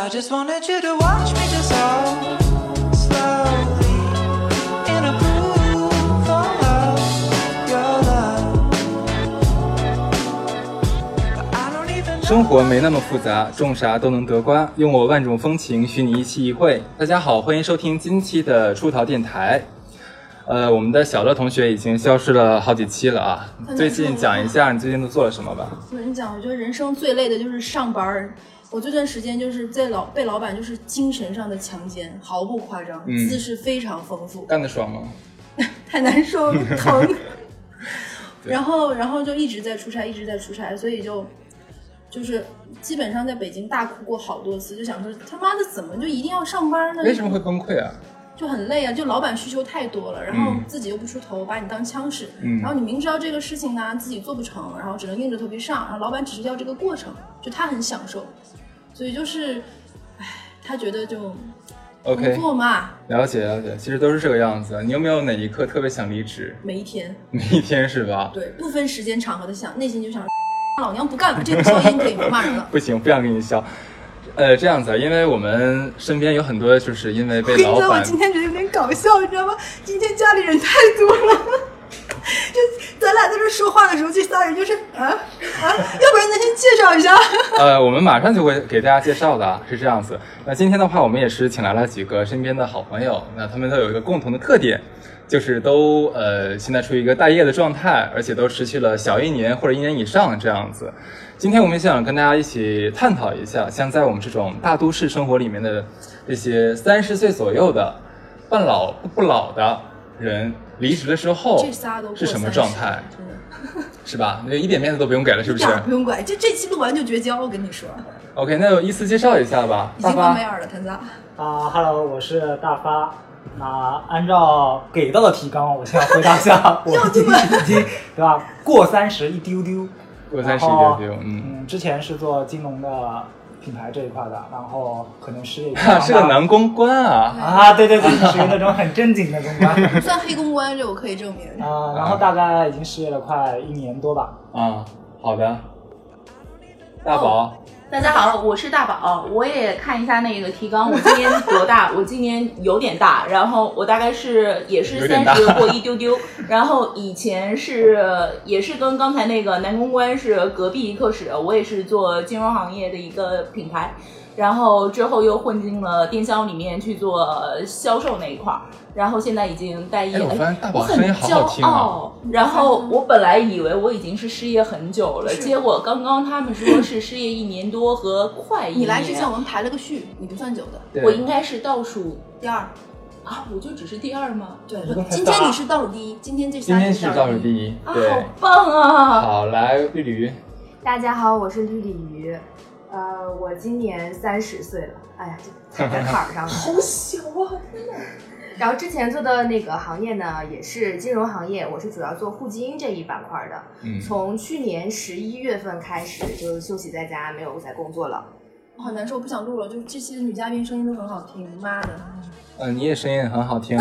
I just wanted you to watch me dissolve slowly in a groove of your love. But I don't even 生活没那么复杂，种啥都能得瓜。用我万种风情，许你一期一会。大家好，欢迎收听今期的出逃电台。呃，我们的小乐同学已经消失了好几期了啊。最近讲一下你最近都做了什么吧？我跟你讲，我觉得人生最累的就是上班儿。我这段时间就是在老被老板就是精神上的强奸，毫不夸张，嗯姿势非常丰富，干得爽吗？太难受了，疼。然后，然后就一直在出差，一直在出差，所以就就是基本上在北京大哭过好多次，就想说他妈的怎么就一定要上班呢？为什么会崩溃啊？就很累啊，就老板需求太多了，然后嗯自己又不出头，把你当枪使，嗯然后你明知道这个事情呢自己做不成，然后只能硬着头皮上，然后老板只是要这个过程，就他很享受，所以就是，唉，他觉得就 OK，工作嘛，了解了解，其实都是这个样子。你有没有哪一刻特别想离职？每一天，每一天是吧？对，不分时间场合的想，内心就想，老娘不干了，这个消音可以不骂人了。不行，不想跟你笑。呃，这样子，因为我们身边有很多就是因为被老我跟你讲，我今天觉得有点搞笑，你知道吗？今天家里人太多了，就咱俩在这说话的时候，这仨人就是啊啊，要不然咱先介绍一下。呃，我们马上就会给大家介绍的，是这样子。那今天的话，我们也是请来了几个身边的好朋友，那他们都有一个共同的特点，就是都呃现在处于一个待业的状态，而且都持续了小一年或者一年以上这样子。今天我们想跟大家一起探讨一下，像在我们这种大都市生活里面的这些三十岁左右的半老不老的人，离职了之后这仨都是什么状态，真的 是吧？那一点面子都不用给了，是不是 不用管，就这期录完就绝交。我跟你说，？OK，那我依次介绍一下吧。已大发经翻梅尔了，谭撒。啊哈喽，我是大发。那按照给到的提纲，我先要回答一下，我已经已经对吧？过三十一丢丢，过三十一丢丢，嗯，嗯，之前是做金融的品牌这一块的，然后可能事业哈，是个男公关啊，啊，对对对，属于那种很正经的公关。算黑公关，这我可以证明。啊，然后大概已经失业了快一年多吧。啊，好的，大宝，大家好，我是大宝，我也看一下那个提纲，我今年多大？我今年有点大，然后我大概是也是三十过一丢丢，然后以前是也是跟刚才那个男公关是隔壁一课室，我也是做金融行业的一个品牌。然后之后又混进了电销里面去做销售那一块儿，然后现在已经待业。哎我发现大宝我很声音好好听啊骄傲。然后我本来以为我已经是失业很久了，结果刚刚他们说是失业一年多和快一年。你来之前我们排了个序，你不算久的，我应该是倒数第二。啊，我就只是第二吗？对今天你是倒数第一，今天这今仨天是倒数。第一，啊，好，棒啊！好，来绿鲤鱼，大家好，我是绿鲤鱼，呃，我今年三十岁了，哎呀，就踩在 坎儿上了。好小啊！然后之前做的那个行业呢，也是金融行业，我是主要做互金这一板块的。嗯，从去年十一月份开始就休息在家，没有再工作了。我好难受，我不想录了。就是这期的女嘉宾声音都很好听，妈的！呃，你也声音很好听，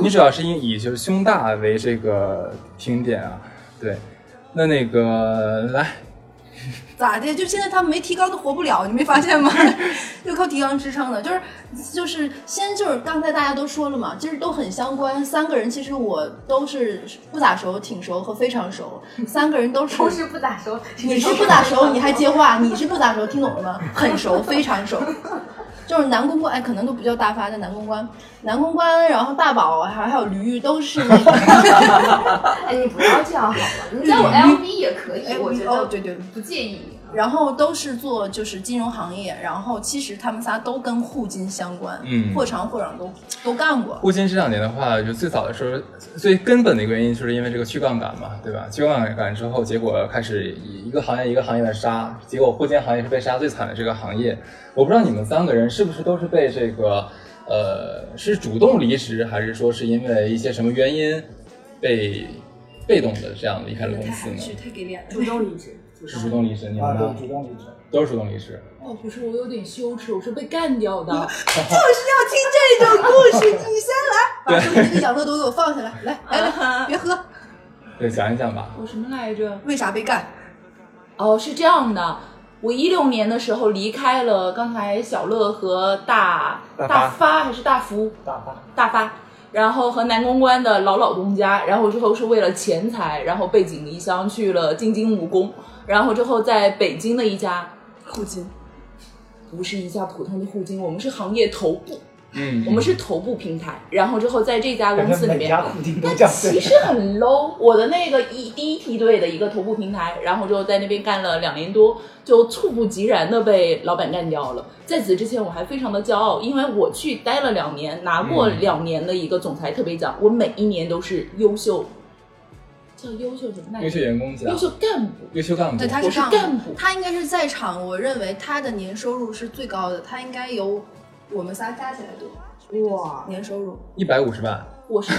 你主要是以以就是胸大为这个听点啊，对，那那个来，咋的？就现在他们没提纲都活不了，你没发现吗？就靠提纲支撑的，就是就是先就是刚才大家都说了嘛，其实都很相关。三个人其实我都是不咋熟、挺熟和非常熟，三个人都是都是不咋熟，你是不咋熟，你还接话，你是不咋熟，听懂了吗？很熟，非常熟。就是男公关，哎，可能都不叫大发叫男公关，男公关，然后大宝还还有驴都是那个。哎，你不要这样好了？你叫我 LV 也可以，我觉得对对不介意。然后都是做就是金融行业，然后其实他们仨都跟互金相关，嗯或长或短都都干过。互金这两年的话，就最早的时候，最根本的一个原因就是因为这个去杠杆嘛，对吧？去杠杆之后，结果开始一个行业一个行业的杀，结果互金行业是被杀最惨的这个行业。我不知道你们三个人是不是都是被这个呃是主动离职，还是说是因为一些什么原因被被动的这样离开了公司呢？太给脸了。主动离职，是主动离职，你们呢，？主动离职。都是主动离职。哦，不是，我有点羞耻，我是被干掉的。就是要听这种故事，你先来，把手里那个养乐多给我放下来，来来来，别喝。对，讲一讲吧。我什么来着？为啥被干？哦，是这样的，我一六年的时候离开了刚才小乐和大大发大发还是大福大发大发，然后和南公关的老老东家，然后之后是为了钱财，然后背井离乡去了京津武工，然后之后在北京的一家互金，不是一家普通的互金，我们是行业头部，嗯，我们是头部平台，然后之后在这家公司里面觉每家。固定都但其实很 low。我的那个一第一梯队的一个头部平台，然后之后在那边干了两年多，就猝不及然的被老板干掉了。在此之前，我还非常的骄傲，因为我去待了两年，拿过嗯两年的一个总裁特别奖，我每一年都是优秀，叫优秀什么？优秀员工奖优，秀干部。优秀干部，对，他是干干部他应该是在场，我认为他的年收入是最高的，他应该有我们仨加起来多哇，年收入。一百五十万，我是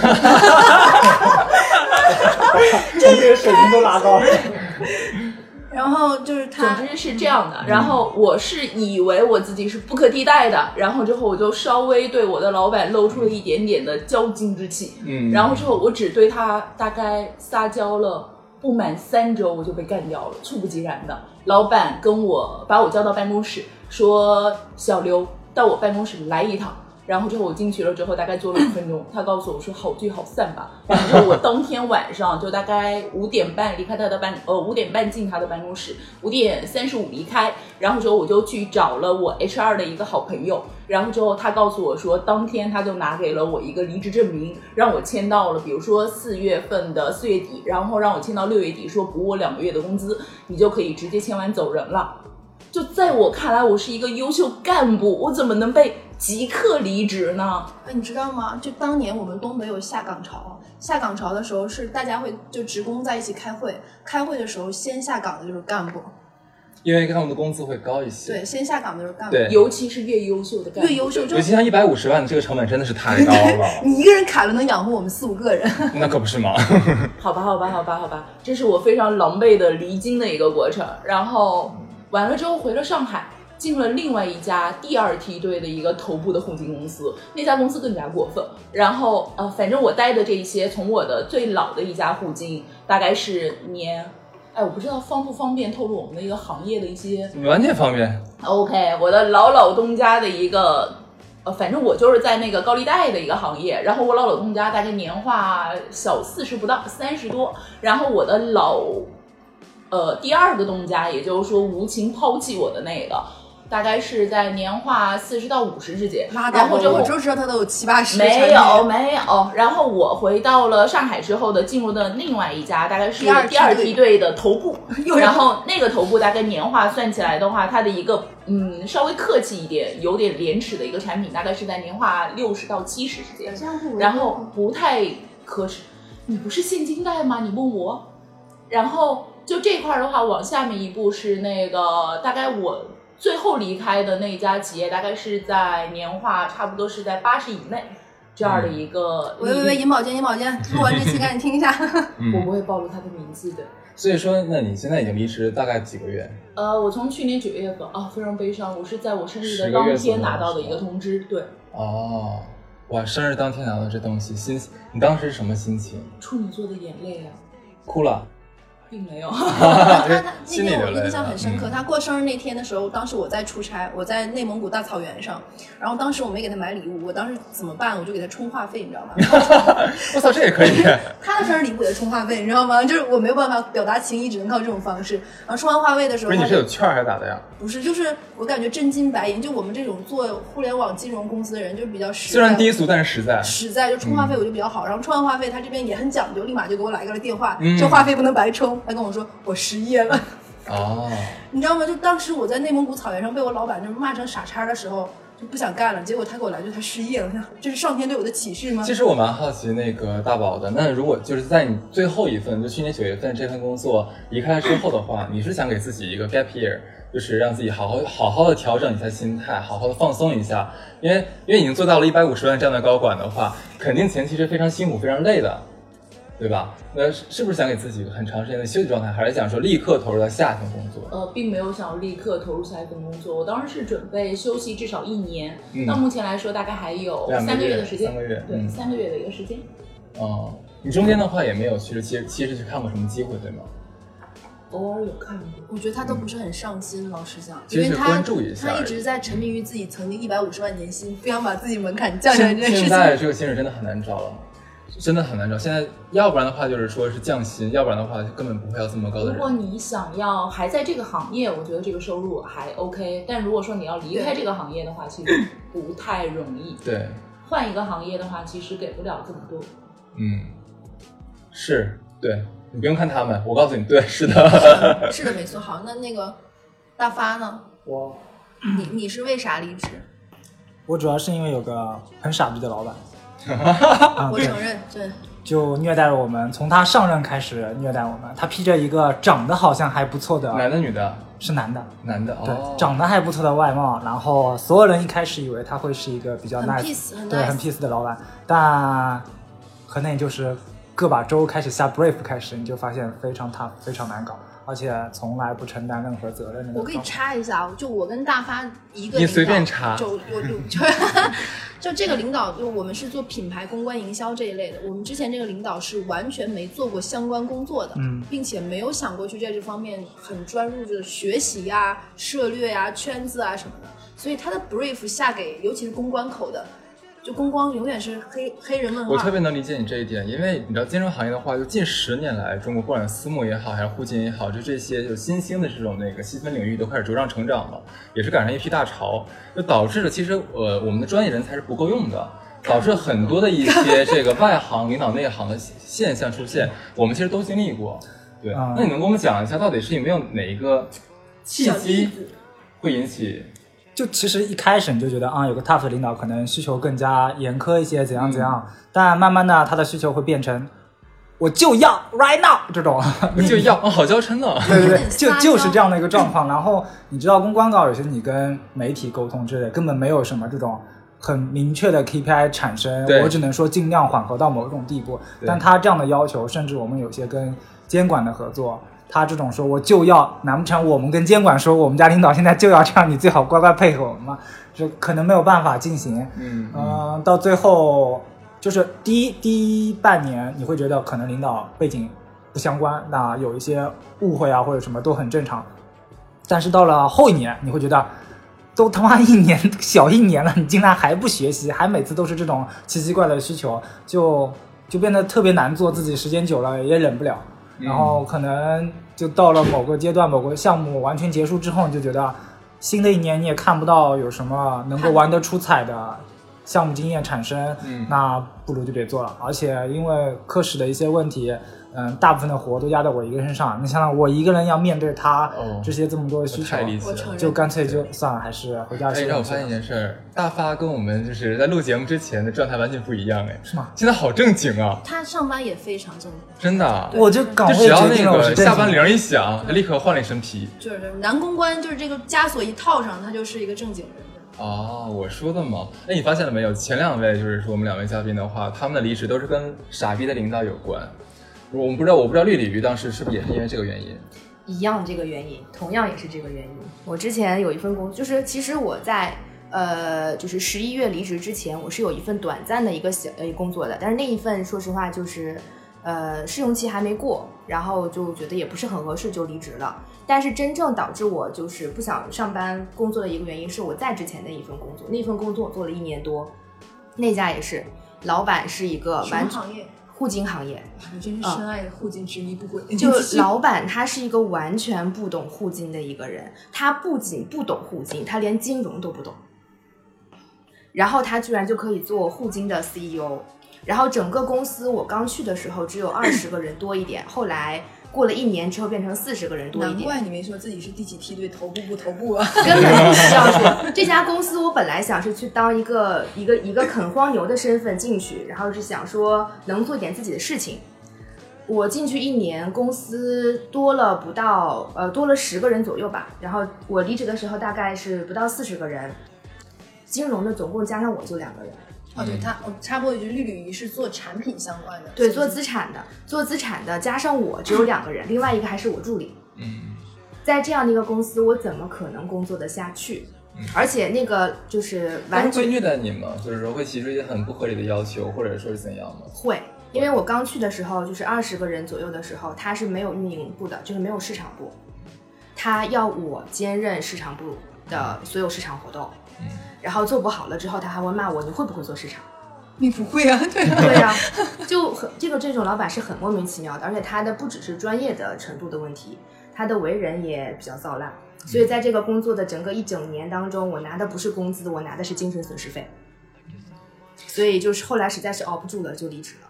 这个水平都拉高了。然后就是他，总之是这样的，然后我是以为我自己是不可替代的，然后之后我就稍微对我的老板露出了一点点的骄矜之气，嗯，然后之后我只对他大概撒娇了不满三周，我就被干掉了，猝不及然的。老板跟我把我叫到办公室，说小刘到我办公室来一趟。然后之后我进去了之后，大概坐了五分钟，他告诉我说好聚好散吧。然后我当天晚上就大概五点半离开他的办，呃五点半进他的办公室，五点三十五离开。然后之后我就去找了我 HR 的一个好朋友，然后之后他告诉我说，当天他就拿给了我一个离职证明，让我签到了，比如说四月份的四月底，然后让我签到六月底，说补我两个月的工资，你就可以直接签完走人了。就在我看来，我是一个优秀干部，我怎么能被即刻离职呢？哎，你知道吗？就当年我们东北有下岗潮，下岗潮的时候是大家会就职工在一起开会，开会的时候先下岗的就是干部，因为他们的工资会高一些，对，先下岗的就是干部。对尤其是越优秀的干部，越优秀就尤其像一百五十万，这个成本真的是太高了，你一个人砍了能养活我们四五个人。那可不是吗？好吧，好吧，好吧，好吧，这是我非常狼狈的离京的一个过程。然后完了之后回了上海，进了另外一家第二梯队的一个头部的互金公司，那家公司更加过分。然后呃，反正我待的这一些，从我的最老的一家互金，大概是年，哎，我不知道方不方便透露我们的一个行业的一些完全方便，OK，我的老老东家的一个，呃，反正我就是在那个高利贷的一个行业，然后我老老东家大概年化小四十不到，三十多，然后我的老，呃，第二个东家，也就是说无情抛弃我的那个，大概是在年化四十到五十之间，然后之后我就知道他都有七八十。没有没有，然后我回到了上海之后的，进入的另外一家，大概是第二梯队的头部 然后那个头部大概年化算起来的话，它的一个嗯稍微客气一点、有点廉耻的一个产品，大概是在年化六十到七十之间，然后不太可耻。你不是现金贷吗？你问我，然后就这块儿的话，往下面一步是那个大概我最后离开的那家企业，大概是在年化差不多是在八十以内这样的一个。喂喂喂，银保监，银保监，录完这期赶紧听一下。我嗯，不会暴露他的名字的。所以说，那你现在已经离职大概几个月？呃，我从去年九月份啊，非常悲伤，我是在我生日的当天拿到的一个通知，对，哦，哇，生日当天拿到这东西，心你当时是什么心情？处女座的眼泪啊，哭了？并没有。他他那天我印象很深刻，嗯他过生日那天的时候，当时我在出差，我在内蒙古大草原上，然后当时我没给他买礼物，我当时怎么办？我就给他充话费，你知道吗？我操，这也可以？他的生日礼物也是充话费，你知道吗？就是我没有办法表达情谊，只能靠这种方式。然后充完话费的时候，不是，他你是有券还是咋的呀？不是，就是我感觉真金白银，就我们这种做互联网金融公司的人，就比较实在。虽然低俗，但是实在。实在就充话费我就比较好，然后充完话费他这边也很讲究，立马就给我来个电话，嗯这话费不能白充。他跟我说我失业了，哦，你知道吗？就当时我在内蒙古草原上被我老板就骂成傻叉的时候，就不想干了，结果他给我来句他失业了，这是上天对我的启示吗？其实我蛮好奇那个大宝的，那如果就是在你最后一份，就去年九月份这份工作离开了之后的话，你是想给自己一个 gap year，就是让自己好好好好的调整一下心态，好好的放松一下，因为因为已经做到了一百五十万这样的高管的话，肯定前期是非常辛苦、非常累的，对吧？那是是不是想给自己很长时间的休息状态，还是想说立刻投入到下一份工作？呃，并没有想要立刻投入下一份工作，我当时是准备休息至少一年，嗯到目前来说大概还有三个月月的时间，三个月对，嗯三个月的一个时间。哦，你中间的话也没有去其实其实去看过什么机会，对吗？偶尔有看过。我觉得他都不是很上心，老实讲，因为他一他一直在沉迷于自己曾经一百五十万年薪，不想把自己门槛降下来现这件事现在。这个薪水真的很难找了，真的很难找。现在要不然的话就是说是降薪，要不然的话根本不会要这么高的如果。你想要还在这个行业，我觉得这个收入还 OK。但如果说你要离开这个行业的话，其实不太容易。对，换一个行业的话，其实给不了这么多。嗯，是，对你不用看他们，我告诉你，对，是的。是的，没错。好，那那个大发呢？我你你是为啥离职？我主要是因为有个很傻逼的老板，我承认，对，就虐待了我们，从他上任开始虐待我们。他披着一个长得好像还不错的，男的女的？是男的，男的对，哦，长得还不错的外貌，然后所有人一开始以为他会是一个比较很对，nice 很 peace 的老板，但可能也就是个把周开始下 brief 开始，你就发现非常 tough，非常难搞，而且从来不承担任何责任的。我可以插一下，就我跟大发一个领导，你随便插就我就 就就这个领导，就我们是做品牌公关营销这一类的。我们之前这个领导是完全没做过相关工作的，嗯并且没有想过去在这方面很专注的学习呀、涉略呀、圈子啊什么的。所以他的 brief 下给，尤其是公关口的，就公关永远是黑黑人问号。我特别能理解你这一点，因为你知道金融行业的话，就近十年来，中国不管私募也好，还是互金也好，就这些就新兴的这种那个细分领域都开始茁壮成长了，也是赶上一批大潮，就导致了其实呃我们的专业人才是不够用的，导致很多的一些 这个外行领导内行的现象出现，我们其实都经历过。对，嗯那你能给我们讲一下，到底是有没有哪一个契机会引起？就其实一开始你就觉得啊，有个 tough 的领导可能需求更加严苛一些，怎样怎样。但慢慢的，他的需求会变成，我就要 right now 这种，就要哦，好娇嗔呢。对对对，就就是这样的一个状况。然后你知道公关稿有些你跟媒体沟通之类，根本没有什么这种很明确的 KPI 产生，我只能说尽量缓和到某种地步。但他这样的要求，甚至我们有些跟监管的合作。他这种说我就要，难不成我们跟监管说我们家领导现在就要这样，你最好乖乖配合我们吗？就可能没有办法进行。嗯嗯、到最后就是第一第一半年，你会觉得可能领导背景不相关，那有一些误会啊或者什么都很正常。但是到了后一年，你会觉得都他妈一年小一年了，你竟然还不学习，还每次都是这种奇奇怪怪的需求，就就变得特别难做，自己时间久了也忍不了。嗯然后可能就到了某个阶段，某个项目完全结束之后，你就觉得新的一年你也看不到有什么能够玩得出彩的项目经验产生，嗯那不如就别做了。而且因为科室的一些问题，嗯，大部分的活都压在我一个人身上，你想想我一个人要面对他哦这些这么多的需求就干脆就算了，还是回家哎，休息让我发现一件事儿，大发跟我们就是在录节目之前的状态完全不一样，哎，是吗？现在好正经啊，他上班也非常正经，真的啊。我就搞就只要那个下班铃一响，他立刻换了一身皮。就是男公关，就是这个枷锁一套上，他就是一个正经人。哦，我说的嘛。哎，你发现了没有？前两位就是说我们两位嘉宾的话，他们的离职都是跟傻逼的领导有关。我们不知道，我不知道绿鲤鱼当时是不是也是因为这个原因？一样这个原因，同样也是这个原因。我之前有一份工，就是其实我在呃，就是十一月离职之前，我是有一份短暂的一个小呃工作的，但是那一份说实话就是呃试用期还没过，然后就觉得也不是很合适，就离职了。但是真正导致我就是不想上班工作的一个原因，是我在之前的一份工作，那份工作我做了一年多，那家也是，老板是一个什么完行业？互金行业，你真是深爱互金执迷不悔。就 老板他是一个完全不懂互金的一个人，他不仅不懂互金，他连金融都不懂。然后他居然就可以做互金的 CEO，然后整个公司我刚去的时候只有二十个人多一点，后来过了一年之后变成四十个人多一点。难怪你没说自己是第几梯队头部不头部啊！根本不需要说。这家公司我本来想是去当一个一个一个啃荒牛的身份进去，然后是想说能做点自己的事情。我进去一年，公司多了不到呃多了十个人左右吧。然后我离职的时候大概是不到四十个人，金融的总共加上我就两个人。哦，对他，我插播一句，绿鲤鱼是做产品相关的，对，做资产的，做资产的加上我只有两个人，另外一个还是我助理。嗯，在这样的一个公司，我怎么可能工作得下去？而且那个就是完全虐待你吗？就是说会提出一些很不合理的要求，或者说是怎样吗？会，因为我刚去的时候就是二十个人左右的时候，他是没有运营部的，就是没有市场部，他要我兼任市场部的所有市场活动，嗯然后做不好了之后，他还会骂我你会不会做市场？你不会啊？对啊。对 呀、就很这个这种老板是很莫名其妙的，而且他的不只是专业的程度的问题，他的为人也比较糟烂。所以在这个工作的整个一整年当中，我拿的不是工资，我拿的是精神损失费。所以就是后来实在是熬不住了，就离职了。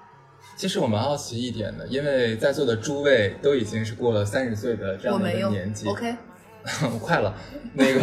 其实我蛮好奇一点的，因为在座的诸位都已经是过了三十岁的这样的一我没有个年纪，，OK，我快了，那个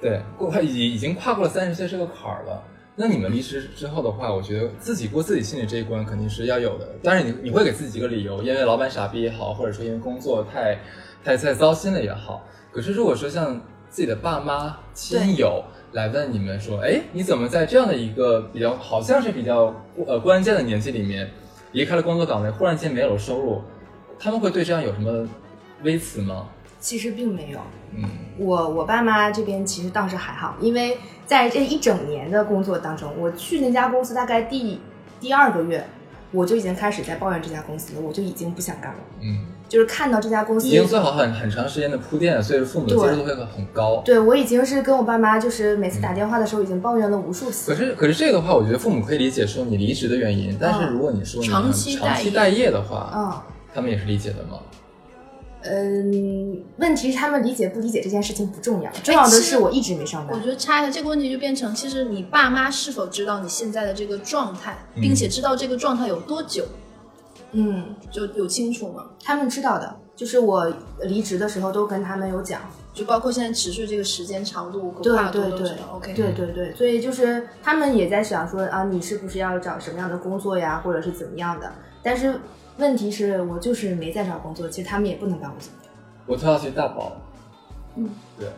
对，过快已已经跨过了三十岁这个坎儿了。那你们离职之后的话，我觉得自己过自己心里这一关肯定是要有的。当然你，你会给自己一个理由，因为老板傻逼也好，或者说因为工作太太太糟心了也好。可是如果说像自己的爸妈、亲友来问你们说，哎，你怎么在这样的一个比较好像是比较呃关键的年纪里面，离开了工作岗位，忽然间没有了收入，他们会对这样有什么微词吗？其实并没有，嗯。我我爸妈这边其实倒是还好，因为在这一整年的工作当中，我去那家公司大概第第二个月，我就已经开始在抱怨这家公司了，我就已经不想干了，嗯，就是看到这家公司已经做好很很长时间的铺垫，所以父母的接受度会很高。对我已经是跟我爸妈，就是每次打电话的时候已经抱怨了无数次。可是，可是这个的话，我觉得父母可以理解说你离职的原因，但是如果你说你长期长期待待业的话，嗯他们也是理解的吗？嗯，问题是他们理解不理解这件事情不重要，重要的是我一直没上班我觉。得插一下这个问题就变成，其实你爸妈是否知道你现在的这个状态，嗯并且知道这个状态有多久，嗯，就有清楚吗？他们知道的，就是我离职的时候都跟他们有讲。就包括现在持续这个时间长度、对跨度对对。OK，对对对，所以就是他们也在想说啊，你是不是要找什么样的工作呀，或者是怎么样的？但是问题是我就是没在找工作，其实他们也不能帮我怎么样。我跳下去大宝，嗯，对，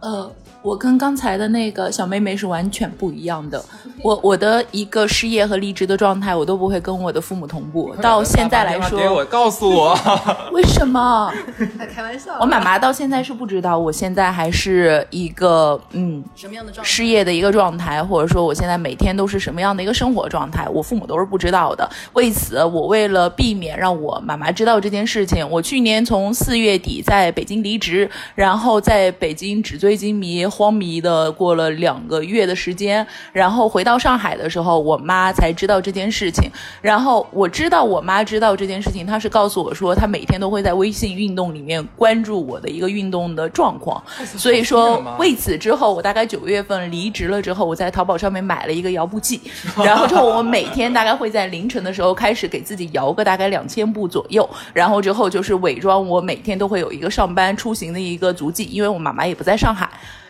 呃，我跟刚才的那个小妹妹是完全不一样的。我我的一个失业和离职的状态，我都不会跟我的父母同步。到现在来打电话给我，告诉我 为什么？开玩笑。我妈妈到现在是不知道我现在还是一个嗯什么样的状态？失业的一个状态，或者说我现在每天都是什么样的一个生活状态，我父母都是不知道的。为此，我为了避免让我妈妈知道这件事情，我去年从四月底在北京离职，然后在北京纸醉金迷、荒迷的过了两个月的时间，然后回到上海的时候，我妈才知道这件事情。然后我知道我妈知道这件事情，她是告诉我说，她每天都会在微信运动里面关注我的一个运动的状况。所以说，为此之后，我大概九月份离职了之后，我在淘宝上面买了一个摇步计，然后之后我每天大概会在凌晨的时候开始给自己摇个大概两千步左右，然后之后就是伪装我每天都会有一个上班出行的一个足迹，因为我妈妈也不在上海。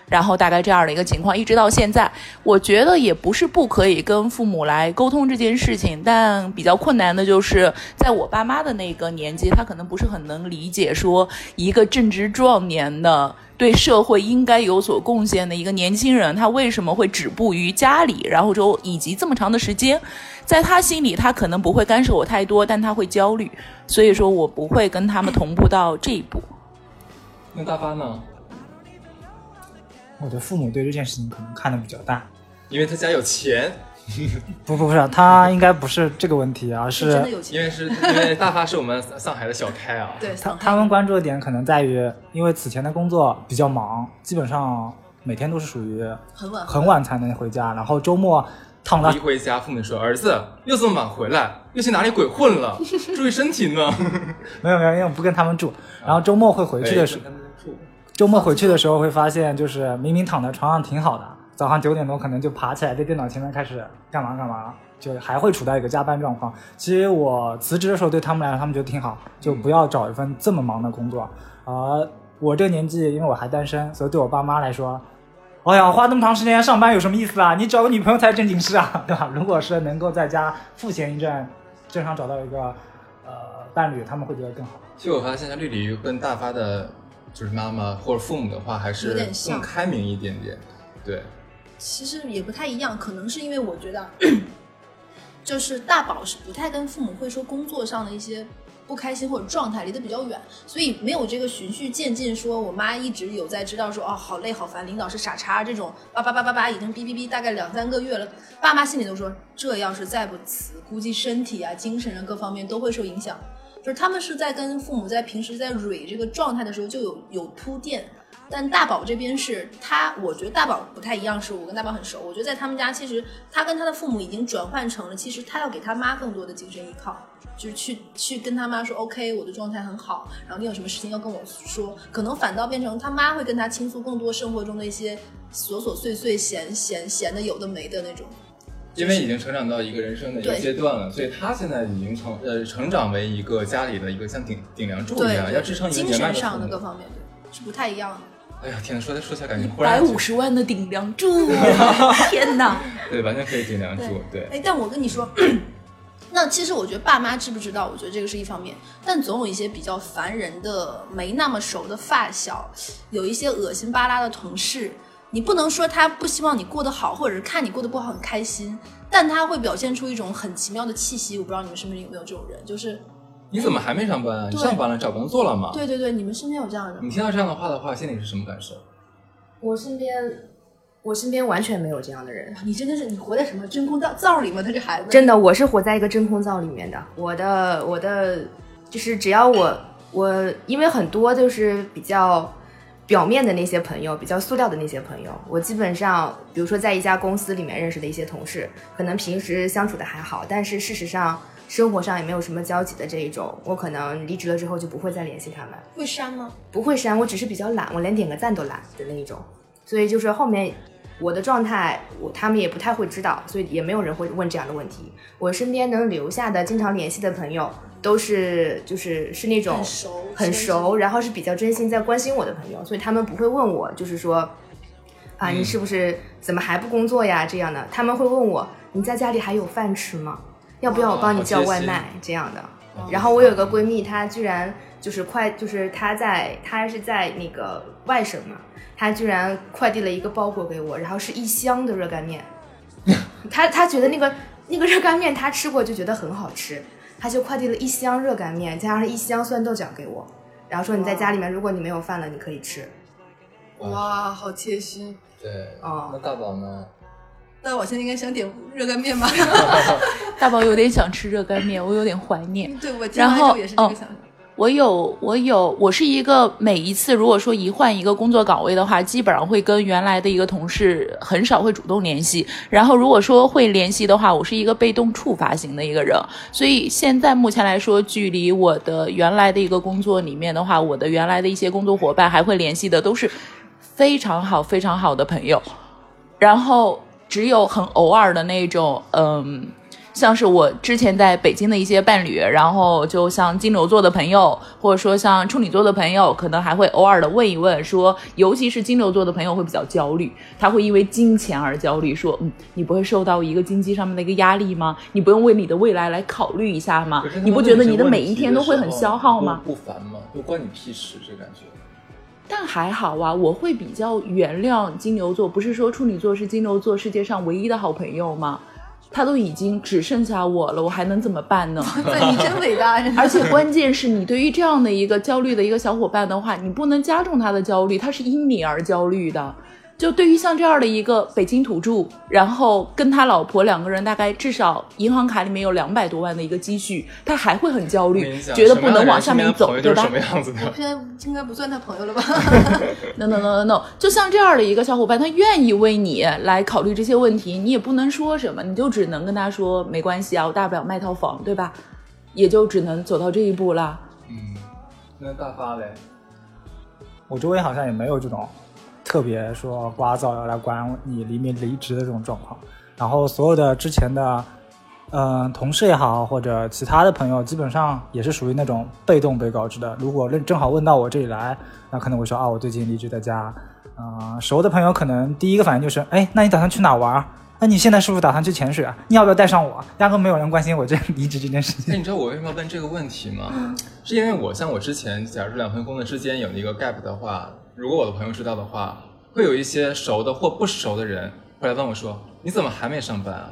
然后大概这样的一个情况，一直到现在，我觉得也不是不可以跟父母来沟通这件事情，但比较困难的就是在我爸妈的那个年纪，他可能不是很能理解说一个正值壮年的。对社会应该有所贡献的一个年轻人，他为什么会止步于家里？然后就以及这么长的时间，在他心里，他可能不会干涉我太多，但他会焦虑，所以说我不会跟他们同步到这一步。那大发呢？我的父母对这件事情可能看得比较大。因为他家有钱，不不不是，他应该不是这个问题，而是真的有钱。因为是因为大发是我们上海的小开啊，对，他他们关注的点可能在于，因为此前的工作比较忙，基本上每天都是属于很晚很晚才能回家，然后周末躺到一回家，父母说：“儿子又这么晚回来，又去哪里鬼混了？注意身体呢。没有没有，因为我不跟他们住，然后周末会”回去的时哎跟他们住周末回去的时候会发现，就是明明躺在床上挺好的，早上九点多可能就爬起来在电脑前面开始干嘛干嘛了，就还会处在一个加班状况。其实我辞职的时候对他们来说，他们觉得挺好，就不要找一份这么忙的工作。而我这个年纪，因为我还单身，所以对我爸妈来说，哎呀，花那么长时间上班有什么意思啊？你找个女朋友才正经事啊，对吧？如果是能够在家赋闲一阵，正常找到一个呃伴侣，他们会觉得更好。其实我发现，在绿鲤鱼跟大发的，就是妈妈或者父母的话，还有是点像更开明一点点。对，其实也不太一样，可能是因为我觉得，就是大宝是不太跟父母会说工作上的一些不开心或者状态离得比较远，所以没有这个循序渐进。说我妈一直有在知道说哦好累好烦，领导是傻叉这种叭叭叭叭叭已经哔哔哔大概两三个月了，爸妈心里都说这要是再不辞，估计身体啊、精神啊各方面都会受影响。就是他们是在跟父母在平时在蕊这个状态的时候就有有铺垫。但大宝这边是他，我觉得大宝不太一样，是我跟大宝很熟。我觉得在他们家，其实他跟他的父母已经转换成了，其实他要给他妈更多的精神依靠，就是去去跟他妈说，OK，我的状态很好，然后你有什么事情要跟我说，可能反倒变成他妈会跟他倾诉更多生活中的一些琐琐碎碎、闲闲闲的有的没的那种。因为已经成长到一个人生的一个阶段了，所以他现在已经成呃成长为一个家里的一个像顶顶梁柱一，样，要支撑一个精年迈神上的各方面，对，是不太一样的。哎呀，天呐，说说起来感觉忽百然五十万的顶梁柱，天哪！对，完全可以顶梁柱，对。哎，但我跟你说，那其实我觉得爸妈知不知道，我觉得这个是一方面，但总有一些比较烦人的、没那么熟的发小，有一些恶心巴拉的同事，你不能说他不希望你过得好，或者是看你过得不好很开心，但他会表现出一种很奇妙的气息。我不知道你们身边有没有这种人，就是你怎么还没上班啊？你上班了，找工作了吗？对对对，你们身边有这样的人？你听到这样的话的话，心里是什么感受？我身边，我身边完全没有这样的人。你真的是你活在什么真空罩罩里吗？他这孩子真的，我是活在一个真空罩里面的。我的我的就是只要我我，因为很多就是比较表面的那些朋友，比较塑料的那些朋友，我基本上，比如说在一家公司里面认识的一些同事，可能平时相处的还好，但是事实上生活上也没有什么交集的这一种，我可能离职了之后就不会再联系他们。会删吗？不会删，我只是比较懒，我连点个赞都懒的那一种。所以就是后面我的状态，我他们也不太会知道，所以也没有人会问这样的问题。我身边能留下的、经常联系的朋友，都是就是是那种很熟很熟，然后是比较真心在关心我的朋友，所以他们不会问我，就是说啊，嗯你是不是怎么还不工作呀？这样的，他们会问我，你在家里还有饭吃吗？要不要我帮你叫外卖？这样的。然后我有个闺蜜，她居然就是快，就是她在，她是在那个外省嘛，她居然快递了一个包裹给我，然后是一箱的热干面。她她觉得那个那个热干面她吃过就觉得很好吃，她就快递了一箱热干面，加上一箱酸豆角给我，然后说你在家里面，如果你没有饭了，你可以吃。哇，好贴心。对，哦那大宝呢？那我现在应该想点热干面吧？大宝有点想吃热干面，我有点怀念。对，我听完之后也是这个想法。我有，我有，我是一个每一次如果说一换一个工作岗位的话，基本上会跟原来的一个同事很少会主动联系。然后如果说会联系的话，我是一个被动触发型的一个人，所以现在目前来说，距离我的原来的一个工作里面的话，我的原来的一些工作伙伴还会联系的都是非常好、非常好的朋友。然后只有很偶尔的那种，嗯，像是我之前在北京的一些伴侣，然后就像金牛座的朋友，或者说像处女座的朋友，可能还会偶尔的问一问，说，尤其是金牛座的朋友会比较焦虑，他会因为金钱而焦虑，说，嗯，你不会受到一个经济上面的一个压力吗？你不用为你的未来来考虑一下吗你不觉得你的每一天都会很消耗吗？不不烦吗？不关你屁事，这感觉。但还好啊，我会比较原谅金牛座，不是说处女座是金牛座世界上唯一的好朋友吗？他都已经只剩下我了，我还能怎么办呢？对你真伟大，而且关键是你对于这样的一个焦虑的一个小伙伴的话，你不能加重他的焦虑，他是因你而焦虑的。就对于像这样的一个北京土著，然后跟他老婆两个人大概至少银行卡里面有两百多万的一个积蓄，他还会很焦虑觉得不能往下面走，对吧什么样的人身边的朋友就是什？么样子的。现在应该不算他朋友了吧？no no no no no，就像这样的一个小伙伴，他愿意为你来考虑这些问题，你也不能说什么，你就只能跟他说没关系啊，我大不了卖套房，对吧？也就只能走到这一步啦。嗯，那大发嘞？我周围好像也没有这种特别说刮噪要来管你离没离职的这种状况。然后所有的之前的，嗯、同事也好，或者其他的朋友，基本上也是属于那种被动被告知的。如果正正好问到我这里来，那可能会说啊，我最近离职在家。嗯、熟的朋友可能第一个反应就是，哎，那你打算去哪玩？那你现在是不是打算去潜水啊？你要不要带上我？压根没有人关心我这离职这件事情那。你知道我为什么要问这个问题吗？是因为我像我之前，假如两份工作之间有一个 gap 的话，如果我的朋友知道的话，会有一些熟的或不熟的人会来问我说：“你怎么还没上班啊？”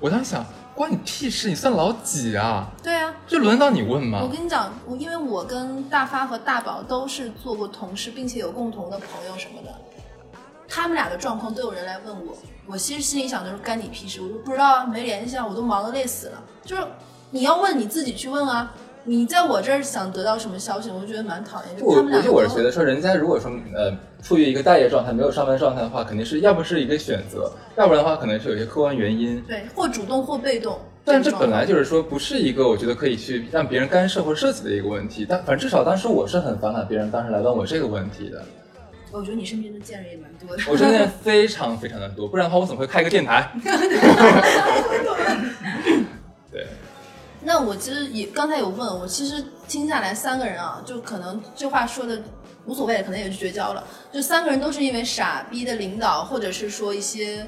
我当时想，关你屁事？你算老几啊？对啊，就轮到你问吗我？跟你讲，我因为我跟大发和大宝都是做过同事，并且有共同的朋友什么的，他们俩的状况都有人来问我，我其实心里想的是干你屁事，我说不知道啊，没联系啊，我都忙得累死了。就是你要问你自己去问啊，你在我这儿想得到什么消息，我就觉得蛮讨厌。就我我就我是觉得说，人家如果说呃处于一个待业状态，没有上班状态的话，肯定是要不是一个选择，要不然的话可能是有一些客观原因。对，或主动或被动。但这本来就是说不是一个我觉得可以去让别人干涉或涉及的一个问题，但反正至少当时我是很反感别人当时来问我这个问题的。我觉得你身边的贱人也蛮多的。我身边非常非常的多，不然的话我怎么会开一个电台？对，那我其实也刚才有问我，其实听下来三个人啊，就可能这话说的无所谓，可能也是绝交了。就三个人都是因为傻逼的领导，或者是说一些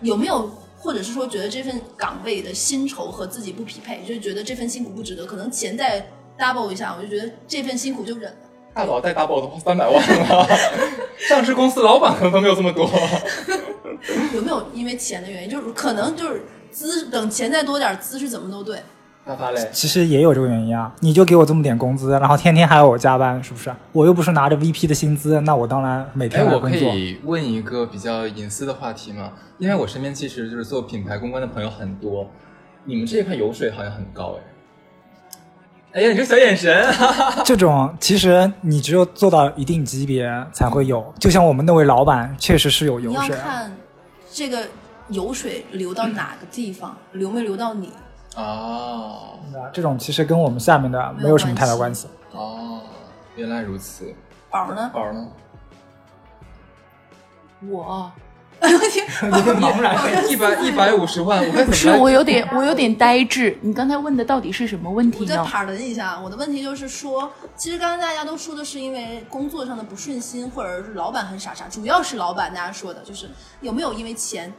有没有，或者是说觉得这份岗位的薪酬和自己不匹配，就觉得这份辛苦不值得，可能钱再 double 一下，我就觉得这份辛苦就忍了。大宝带大宝都花三百万了，上市公司老板可能都没有这么多。有没有因为钱的原因？就是可能就是资等钱再多点儿，姿势怎么都对。大发嘞，其实也有这个原因啊，你就给我这么点工资，然后天天还要我加班，是不是？我又不是拿着 VP 的薪资，那我当然每哎，天我可。以问一个比较隐私的话题吗？因为我身边其实就是做品牌公关的朋友很多，你们这一块油水好像很高哎。哎呀，你这小眼神，这种其实你只有做到一定级别才会有，就像我们那位老板确实是有油你要水，看这个油水流到哪个地方，流没流到你。哦啊这种其实跟我们下面的没有什么太大关系。哦，原来如此。宝呢？宝呢？我哎呦 我天！茫然一百一百五十万，不是我有点我有点呆滞。你刚才问的到底是什么问题呢？我再塔人一下，我的问题就是说，其实刚刚大家都说的是因为工作上的不顺心，或者是老板很傻傻，主要是老板大家说的，就是有没有因为钱，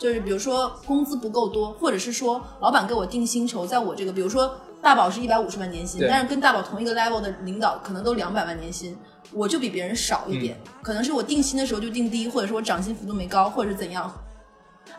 就是比如说工资不够多，或者是说老板给我定薪酬，在我这个，比如说大宝是一百五十万年薪，但是跟大宝同一个 level 的领导可能都两百万年薪，我就比别人少一点，可能是我定薪的时候就定低，或者是我涨薪幅度没高，或者是怎样。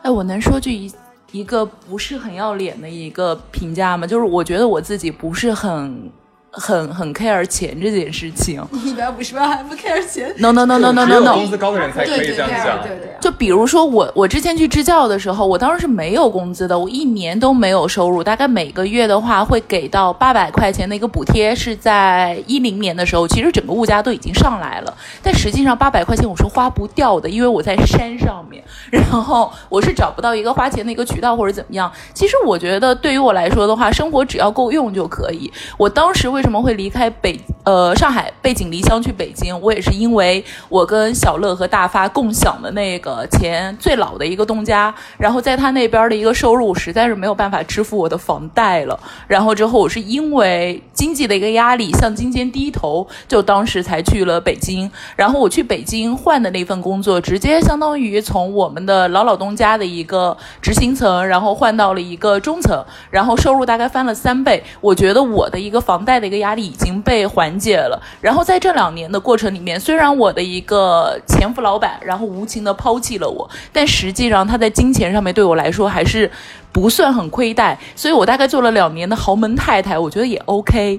哎，我能说句一一个不是很要脸的一个评价吗？就是我觉得我自己不是很很很 care 钱这件事情。一百五十万还不 care 钱，No no no no no no no。工资高的人才可以对对这样讲。对对，就比如说我，我之前去支教的时候，我当时是没有工资的，我一年都没有收入，大概每个月的话会给到八百块钱的一个补贴，是在一零年的时候，其实整个物价都已经上来了，但实际上八百块钱我是花不掉的，因为我在山上面，然后我是找不到一个花钱的一个渠道或者怎么样。其实我觉得对于我来说的话，生活只要够用就可以。我当时为为什么会离开北呃上海背井离乡去北京？我也是因为我跟小乐和大发共享的那个前最老的一个东家，然后在他那边的一个收入实在是没有办法支付我的房贷了。然后之后我是因为经济的一个压力向金钱低头，就当时才去了北京。然后我去北京换的那份工作，直接相当于从我们的老老东家的一个执行层，然后换到了一个中层，然后收入大概翻了三倍。我觉得我的一个房贷的个压力已经被缓解了。然后在这两年的过程里面，虽然我的一个前夫老板然后无情的抛弃了我，但实际上他在金钱上面对我来说还是不算很亏待，所以我大概做了两年的豪门太太，我觉得也 OK。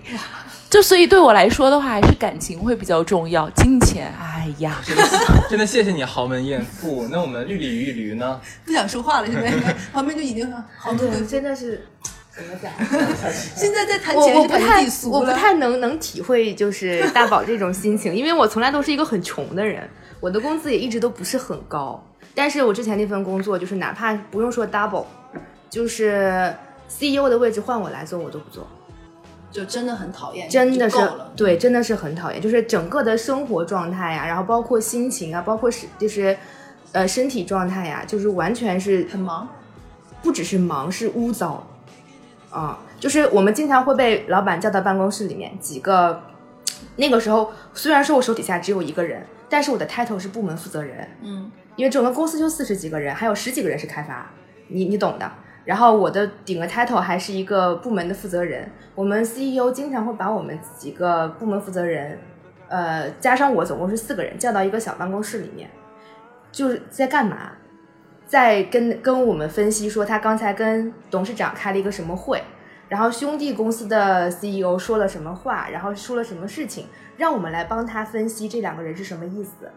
就所以对我来说的话，还是感情会比较重要，金钱，哎呀，真的 真的谢谢你豪门艳妇。那我们绿鲤鱼与驴呢？不想说话了，现在 旁边就已经好多人，真的是怎么讲？现在在谈钱是谈我不太俗了。我不太能能体会就是大宝这种心情，因为我从来都是一个很穷的人，我的工资也一直都不是很高。但是我之前那份工作，就是哪怕不用说 double，就是 CEO 的位置换我来做，我都不做。就真的很讨厌，真的是。对，真的是很讨厌，就是整个的生活状态呀，然后包括心情啊，包括是就是呃身体状态呀，就是完全是很忙，不只是忙，是污糟啊、就是我们经常会被老板叫到办公室里面，几个那个时候虽然说我手底下只有一个人，但是我的 title 是部门负责人，嗯，因为整个公司就四十几个人，还有十几个人是开发，你你懂的。然后我的顶个 title 还是一个部门的负责人，我们 CEO 经常会把我们几个部门负责人，呃，加上我总共是四个人，叫到一个小办公室里面，就是在干嘛？在跟跟我们分析说他刚才跟董事长开了一个什么会，然后兄弟公司的 CEO 说了什么话，然后说了什么事情，让我们来帮他分析这两个人是什么意思。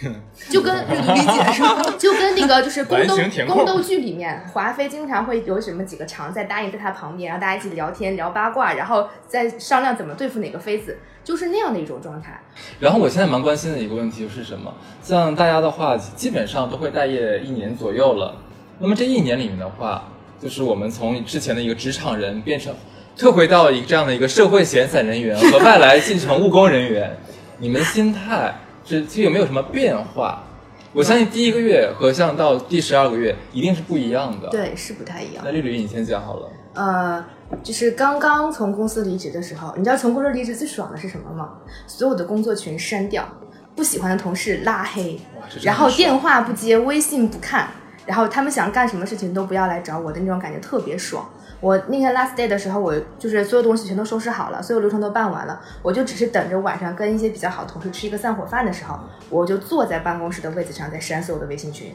就跟 理解是吧？就跟那个就是 宫斗宫斗剧里面，华妃经常会有什么几个常在答应在她旁边，然后大家一起聊天聊八卦，然后再商量怎么对付哪个妃子，就是那样的一种状态。然后我现在蛮关心的一个问题就是什么？像大家的话，基本上都会待业一年左右了。那么这一年里面的话，就是我们从之前的一个职场人变成退回到一个这样的一个社会闲散人员和外来进城务工人员，你们的心态是其实有没有什么变化？我相信第一个月和像到第十二个月一定是不一样的。，对，是不太一样那。绿绿你先讲好了。呃，就是刚刚从公司离职的时候，你知道从公司离职最爽的是什么吗？所有的工作群删掉，不喜欢的同事拉黑，然后电话不接，微信不看，然后他们想干什么事情都不要来找我的那种感觉特别爽。我那天 last day 的时候，我就是所有东西全都收拾好了，所有流程都办完了，我就只是等着晚上跟一些比较好的同事吃一个散伙饭的时候，我就坐在办公室的位子上在删所有的微信群。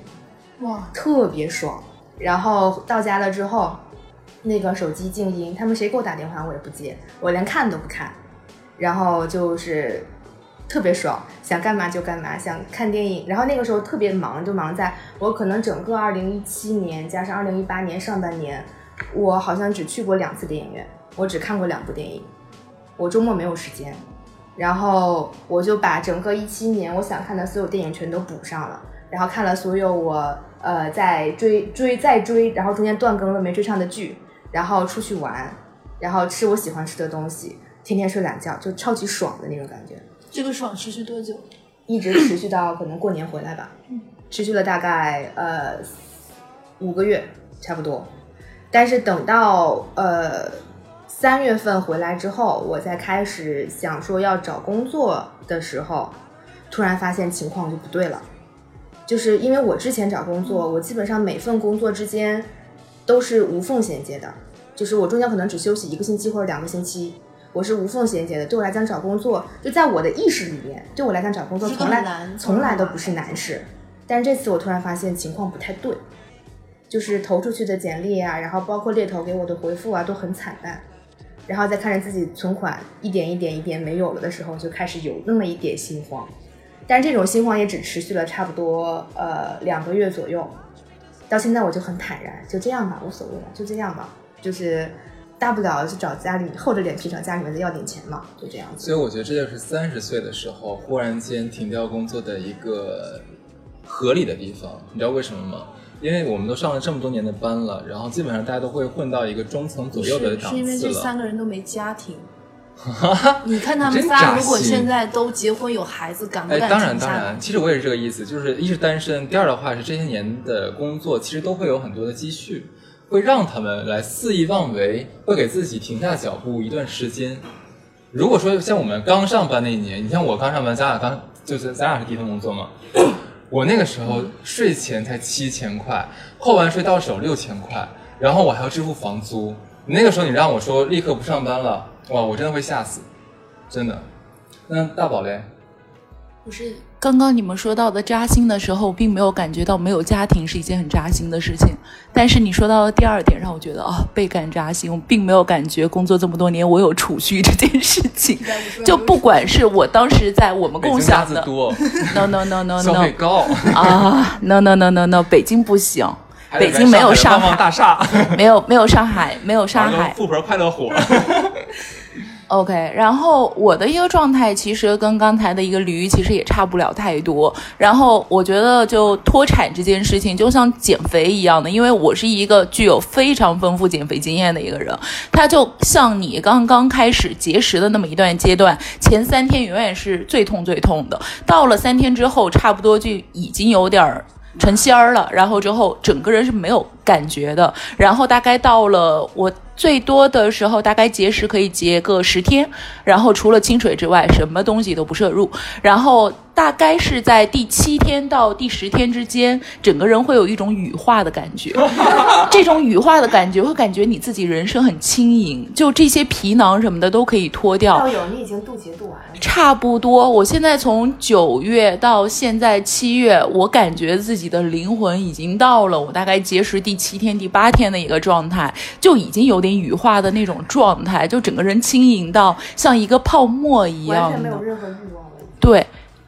哇，特别爽。然后到家了之后，那个手机静音，他们谁给我打电话我也不接，我连看都不看。然后就是特别爽，想干嘛就干嘛，想看电影。然后那个时候特别忙，就忙在我可能整个二零一七年加上二零一八年上半年，我好像只去过两次电影院，我只看过两部电影，我周末没有时间。然后我就把整个一七年我想看的所有电影全都补上了，然后看了所有我呃在追 追再追，然后中间断更了没追上的剧，然后出去玩，然后吃我喜欢吃的东西，天天睡懒觉，就超级爽的那种感觉，这个爽持续多久？一直持续到可能过年回来吧，持续了大概呃五个月差不多，但是等到呃三月份回来之后，我才开始想说要找工作的时候，突然发现情况就不对了，就是因为我之前找工作，我基本上每份工作之间都是无缝衔接的，就是我中间可能只休息一个星期或者两个星期。我是无缝衔接的，对我来讲找工作，就在我的意识里面，对我来讲找工作从来从来都不是难事。但是这次我突然发现情况不太对，就是投出去的简历啊，然后包括猎头给我的回复啊，都很惨淡。然后再看着自己存款一点一点一点没有了的时候，就开始有那么一点心慌。但是这种心慌也只持续了差不多呃两个月左右，到现在我就很坦然，就这样吧，无所谓了，就这样吧，就是大不了就找家里厚着脸皮找家里面再要点钱嘛，就这样子。所以我觉得这就是三十岁的时候忽然间停掉工作的一个合理的地方。你知道为什么吗？因为我们都上了这么多年的班了，然后基本上大家都会混到一个中层左右的档次是是因为。这三个人都没家庭。你看他们仨，如果现在都结婚有孩子，敢不哎，敢当然当然，？其实我也是这个意思，就是一是单身，第二的话是这些年的工作其实都会有很多的积蓄，会让他们来肆意妄为，会给自己停下脚步一段时间。如果说像我们刚上班那一年，你像我刚上班，咱俩刚就是咱俩是第一份工作嘛，我那个时候税前才七千块，扣完税到手六千块，然后我还要支付房租。那个时候你让我说立刻不上班了，哇，我真的会吓死，真的。那大宝嘞？不是刚刚你们说到的扎心的时候，并没有感觉到没有家庭是一件很扎心的事情。但是你说到的第二点，让我觉得啊、倍感扎心。我并没有感觉工作这么多年我有储蓄这件事情。就不管是我当时在我们共享的 no no no 消 no 费高，啊，no no no no no，北京不行，北京没有上海，大厦，没有没有上海，没有上海。富婆快乐火，OK，然后我的一个状态其实跟刚才的一个驴其实也差不了太多。然后我觉得就脱产这件事情就像减肥一样的，因为我是一个具有非常丰富减肥经验的一个人，它就像你刚刚开始节食的那么一段阶段，前三天永远是最痛最痛的，到了三天之后，差不多就已经有点儿。成仙儿了，然后之后整个人是没有感觉的，然后大概到了我最多的时候，大概节食可以节个十天，然后除了清水之外，什么东西都不摄入，然后大概是在第七天到第十天之间，整个人会有一种羽化的感觉。这种羽化的感觉会感觉你自己人生很轻盈，就这些皮囊什么的都可以脱掉。道友，你已经渡劫渡完了。差不多，我现在从九月到现在七月，我感觉自己的灵魂已经到了我大概节食第七天、第八天的一个状态，就已经有点羽化的那种状态，就整个人轻盈到像一个泡沫一样的完全没有。任何欲望了。对，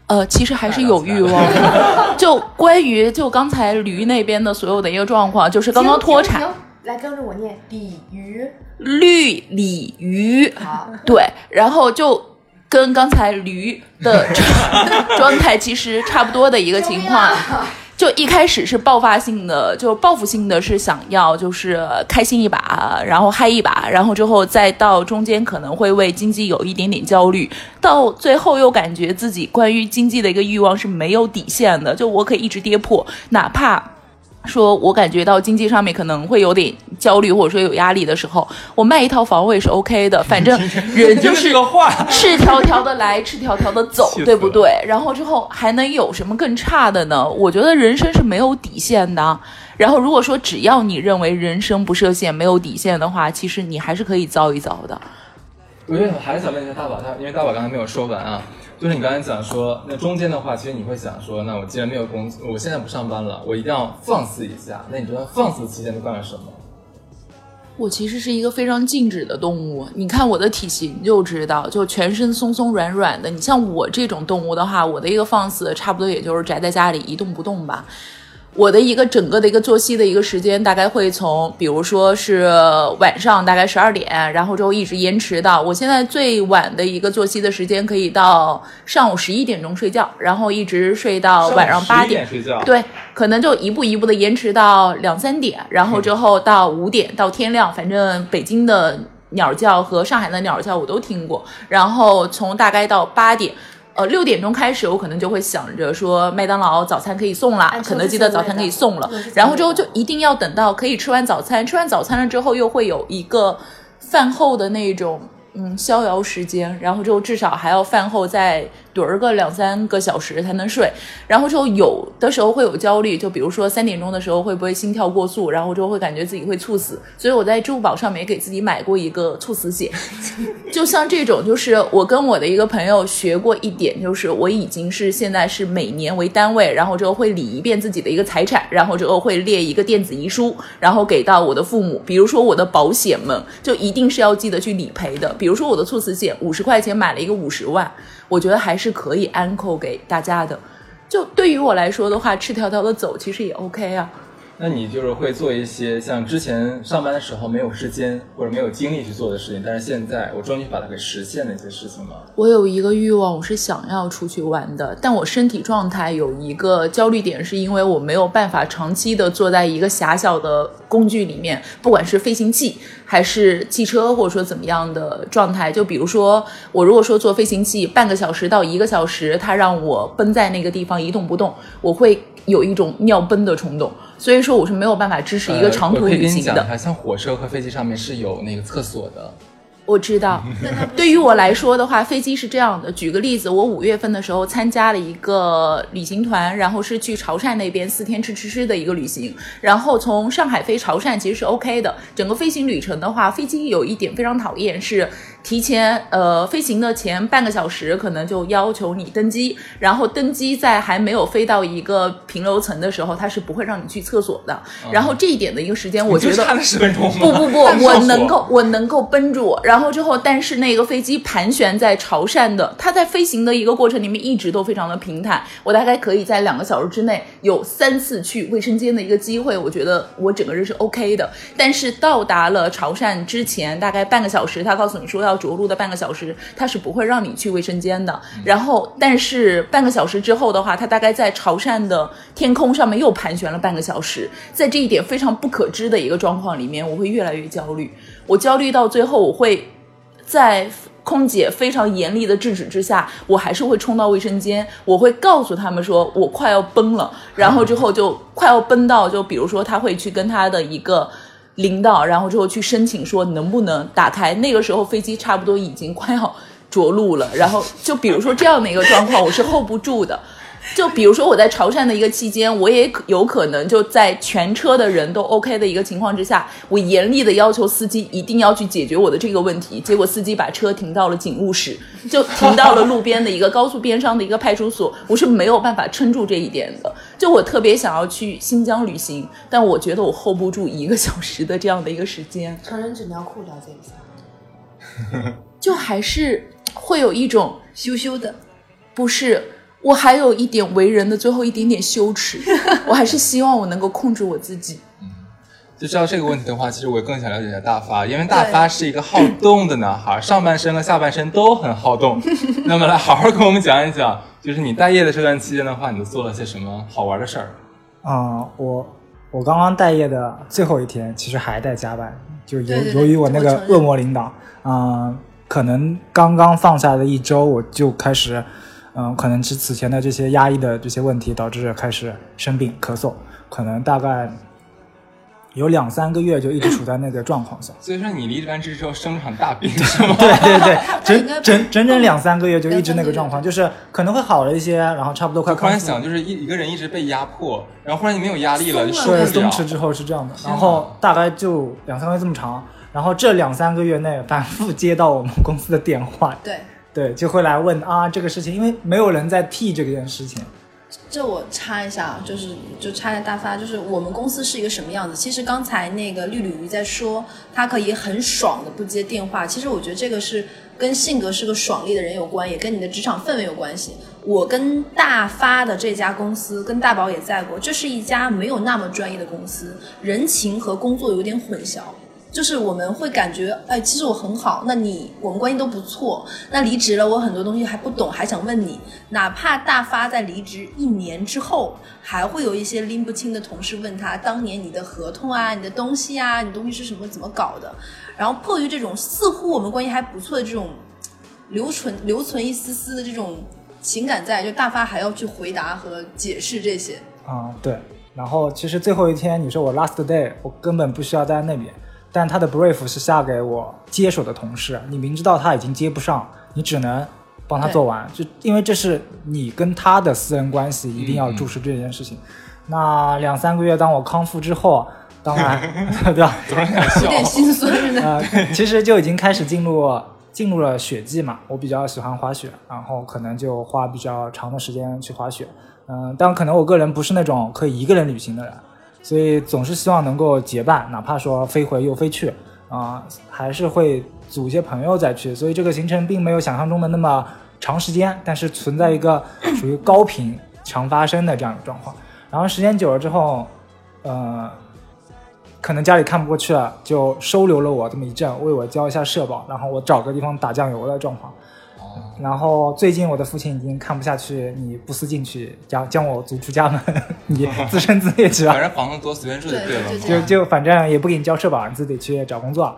呃，其实还是有欲望的。就关于就刚才驴那边的所有的一个状况，就是刚刚脱产来跟着我念鲤鱼。绿鲤鱼，好，对，然后就跟刚才驴的 状态其实差不多的一个情况。就一开始是爆发性的，就报复性的是想要就是开心一把，然后嗨一把，然后之后再到中间可能会为经济有一点点焦虑，到最后又感觉自己关于经济的一个欲望是没有底线的，就我可以一直跌破，哪怕说我感觉到经济上面可能会有点焦虑或者说有压力的时候，我卖一套房我也是 OK 的，反正人就是个话，赤条条的来，赤条条的走，对不对？然后之后还能有什么更差的呢？我觉得人生是没有底线的。然后如果说只要你认为人生不设限、没有底线的话，其实你还是可以造一造的。我觉得我还是想问一下大宝，他因为大宝刚才没有说完啊，就是你刚才讲说，那中间的话，其实你会想说，那我既然没有工作，我现在不上班了，我一定要放肆一下。那你觉得放肆期间都干了什么？我其实是一个非常静止的动物，你看我的体型就知道，就全身松松软软的。你像我这种动物的话，我的一个放肆差不多也就是宅在家里一动不动吧。我的一个整个的一个作息的一个时间，大概会从，比如说是晚上大概十二点，然后之后一直延迟到我现在最晚的一个作息的时间，可以到上午十一点钟睡觉，然后一直睡到晚上八11点睡觉，，对，可能就一步一步的延迟到两三点，然后之后到五点到天亮，反正北京的鸟叫和上海的鸟叫我都听过，然后从大概到八点。呃，六点钟开始，我可能就会想着说，麦当劳早餐可以送了，肯德基的早餐可以送了然后之后就一定要等到可以吃完早餐，吃完早餐了之后，又会有一个饭后的那种嗯逍遥时间，然后之后至少还要饭后再盹儿个两三个小时才能睡，然后之后有的时候会有焦虑，就比如说三点钟的时候会不会心跳过速，然后之后会感觉自己会猝死，所以我在支付宝上面也给自己买过一个猝死险，就像这种，就是我跟我的一个朋友学过一点，就是我已经是现在是每年为单位，然后之后会理一遍自己的一个财产，然后之后会列一个电子遗书，然后给到我的父母。比如说我的保险们，就一定是要记得去理赔的。比如说我的猝死险，五十块钱买了一个五十万，我觉得还是可以安扣给大家的。就对于我来说的话，赤条条的走其实也 OK 啊。那你就是会做一些像之前上班的时候没有时间或者没有精力去做的事情，但是现在我终于把它给实现的一些事情吗？我有一个欲望，我是想要出去玩的，但我身体状态有一个焦虑点，是因为我没有办法长期的坐在一个狭小的工具里面，不管是飞行器还是汽车，或者说怎么样的状态。就比如说，我如果说坐飞行器半个小时到一个小时，它让我奔在那个地方一动不动，我会有一种尿崩的冲动，所以说我是没有办法支持一个长途呃我可以旅行的跟你讲一。下，像火车和飞机上面是有那个厕所的，我知道，对于我来说的话，飞机是这样的。举个例子，我五月份的时候参加了一个旅行团，然后是去潮汕那边四天吃吃吃的一个旅行。然后从上海飞潮汕其实是 OK 的。整个飞行旅程的话，飞机有一点非常讨厌是提前呃飞行的前半个小时可能就要求你登机，然后登机在还没有飞到一个平流层的时候，它是不会让你去厕所的。然后这一点的一个时间，我觉得差了十分钟？不不不，我能够我能够绷住，然后之后，但是那个飞机盘旋在潮汕的，它在飞行的一个过程里面一直都非常的平坦，我大概可以在两个小时之内有三次去卫生间的一个机会，我觉得我整个人是 OK 的。但是到达了潮汕之前，大概半个小时，他告诉你说要着陆的半个小时，他是不会让你去卫生间的。然后，但是半个小时之后的话，它大概在潮汕的天空上面又盘旋了半个小时，在这一点非常不可知的一个状况里面，我会越来越焦虑。我焦虑到最后，我会在空姐非常严厉的制止之下，我还是会冲到卫生间，我会告诉他们说我快要崩了，然后之后就快要崩到，就比如说他会去跟他的一个。领导，然后之后去申请说能不能打开。那个时候飞机差不多已经快要着陆了。然后就比如说这样的一个状况，我是 hold 不住的。就比如说我在潮汕的一个期间，我也可有可能就在全车的人都 OK 的一个情况之下，我严厉的要求司机一定要去解决我的这个问题。结果司机把车停到了警务室，就停到了路边的一个高速边上的一个派出所，我是没有办法撑住这一点的。就我特别想要去新疆旅行，但我觉得我 hold 不住一个 小时的这样的一个时间。成人纸尿裤了解一下。就还是会有一种羞羞的，不是，我还有一点为人的最后一点点羞耻，我还是希望我能够控制我自己。就知道这个问题的话，其实我更想了解一下大发，因为大发是一个好动的男孩，上半身和下半身都很好动。那么来好好跟我们讲一讲，就是你待业的这段期间的话，你都做了些什么好玩的事儿？嗯，我我刚刚待业的最后一天，其实还在加班，就由对对对由于我那个恶魔领导，嗯，可能刚刚放下的一周，我就开始，嗯，可能是此前的这些压抑的这些问题，导致开始生病咳嗽，可能大概有两三个月就一直处在那个状况下。所以说你离完职之后生了场大病是吗？对 对对，整整整整两三个月就一直那个状况，就是可能会好了一些，然后差不多快突然想，就是一一个人一直被压迫，然后忽然你没有压力了，就受对，不了。松弛之后是这样的，然后大概就两三个月这么长，然后这两三个月内反复接到我们公司的电话，对。对，就会来问啊这个事情，因为没有人在替这件事情，这我插一下，就是就插一下大发，就是我们公司是一个什么样子？其实刚才那个绿鲤鱼在说，他可以很爽的不接电话。其实我觉得这个是跟性格是个爽利的人有关，也跟你的职场氛围有关系。我跟大发的这家公司，跟大宝也在过，这是一家没有那么专业的公司，人情和工作有点混淆。就是我们会感觉，哎，其实我很好，那你我们关系都不错。那离职了，我很多东西还不懂，还想问你。哪怕大发在离职一年之后，还会有一些拎不清的同事问他，当年你的合同啊、你的东西啊、你东西是什么怎么搞的。然后迫于这种似乎我们关系还不错的这种留存留存一丝丝的这种情感在，就大发还要去回答和解释这些。啊、对。然后其实最后一天你说我 last day，我根本不需要在那边，但他的 brief 是下给我接手的同事，你明知道他已经接不上，你只能帮他做完，就因为这是你跟他的私人关系，一定要注视这件事情。那两三个月，当我康复之后，当然 对吧？有，点心酸。呃，其实就已经开始进入进入了雪季嘛。我比较喜欢滑雪，然后可能就花比较长的时间去滑雪。嗯、但可能我个人不是那种可以一个人旅行的人，所以总是希望能够结伴，哪怕说飞回又飞去啊、还是会组一些朋友再去。所以这个行程并没有想象中的那么长时间，但是存在一个属于高频常发生的这样一个状况。然后时间久了之后，呃，可能家里看不过去了，就收留了我这么一阵，为我交一下社保，然后我找个地方打酱油的状况。然后最近我的父亲已经看不下去，你不思进取，将将我逐出家门，你自生自灭去吧反。正房子多，随便住就对了就就反正也不给你交社保，你自己去找工作。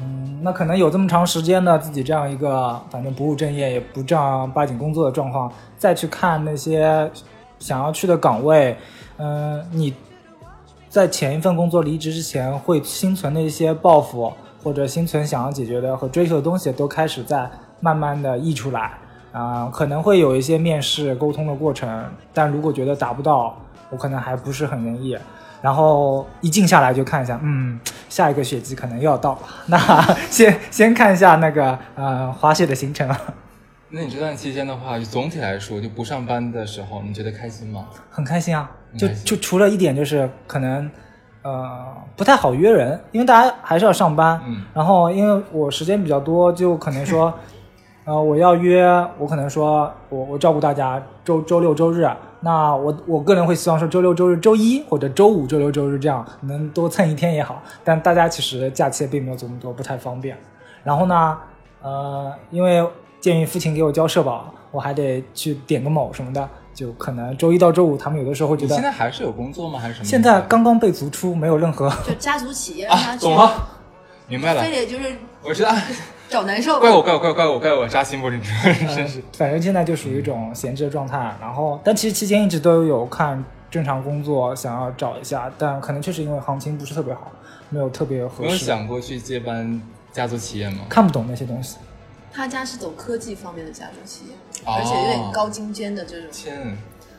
嗯，那可能有这么长时间的自己这样一个反正不务正业，也不正儿八经工作的状况，再去看那些想要去的岗位，嗯、你在前一份工作离职之前会心存的一些抱负，或者心存想要解决的和追求的东西，都开始在慢慢的溢出来。啊、可能会有一些面试沟通的过程，但如果觉得达不到，我可能还不是很愿意。然后一静下来就看一下，嗯，下一个雪季可能又要到了，那 先先看一下那个呃滑雪的行程啊，那你这段期间的话，就总体来说，就不上班的时候，你觉得开心吗？很开心啊。就就除了一点就是可能呃不太好约人，因为大家还是要上班。嗯然后因为我时间比较多，就可能说，呃，我要约，我可能说我我照顾大家周周六周日，那我我个人会希望说周六周日周一或者周五周六周日这样能多蹭一天也好，但大家其实假期并没有这么多，不太方便。然后呢，呃，因为鉴于父亲给我交社保，我还得去点个卯什么的，就可能周一到周五他们有的时候会觉得现在还是有工作吗？还是什么？现在刚刚被逐出，没有任何就家族企业让他啊，懂了，明白了非。得就是我知道，找难受。怪我，怪我，怪我，怪我，怪我扎心不？你真是。反正现在就属于一种闲置的状态。然后，但其实期间一直都有看正常工作，想要找一下，但可能确实因为行情不是特别好，没有特别合没有。想过去接班家族企业吗？看不懂那些东西，他家是走科技方面的家族企业，哦而且有点高精尖的这种，天，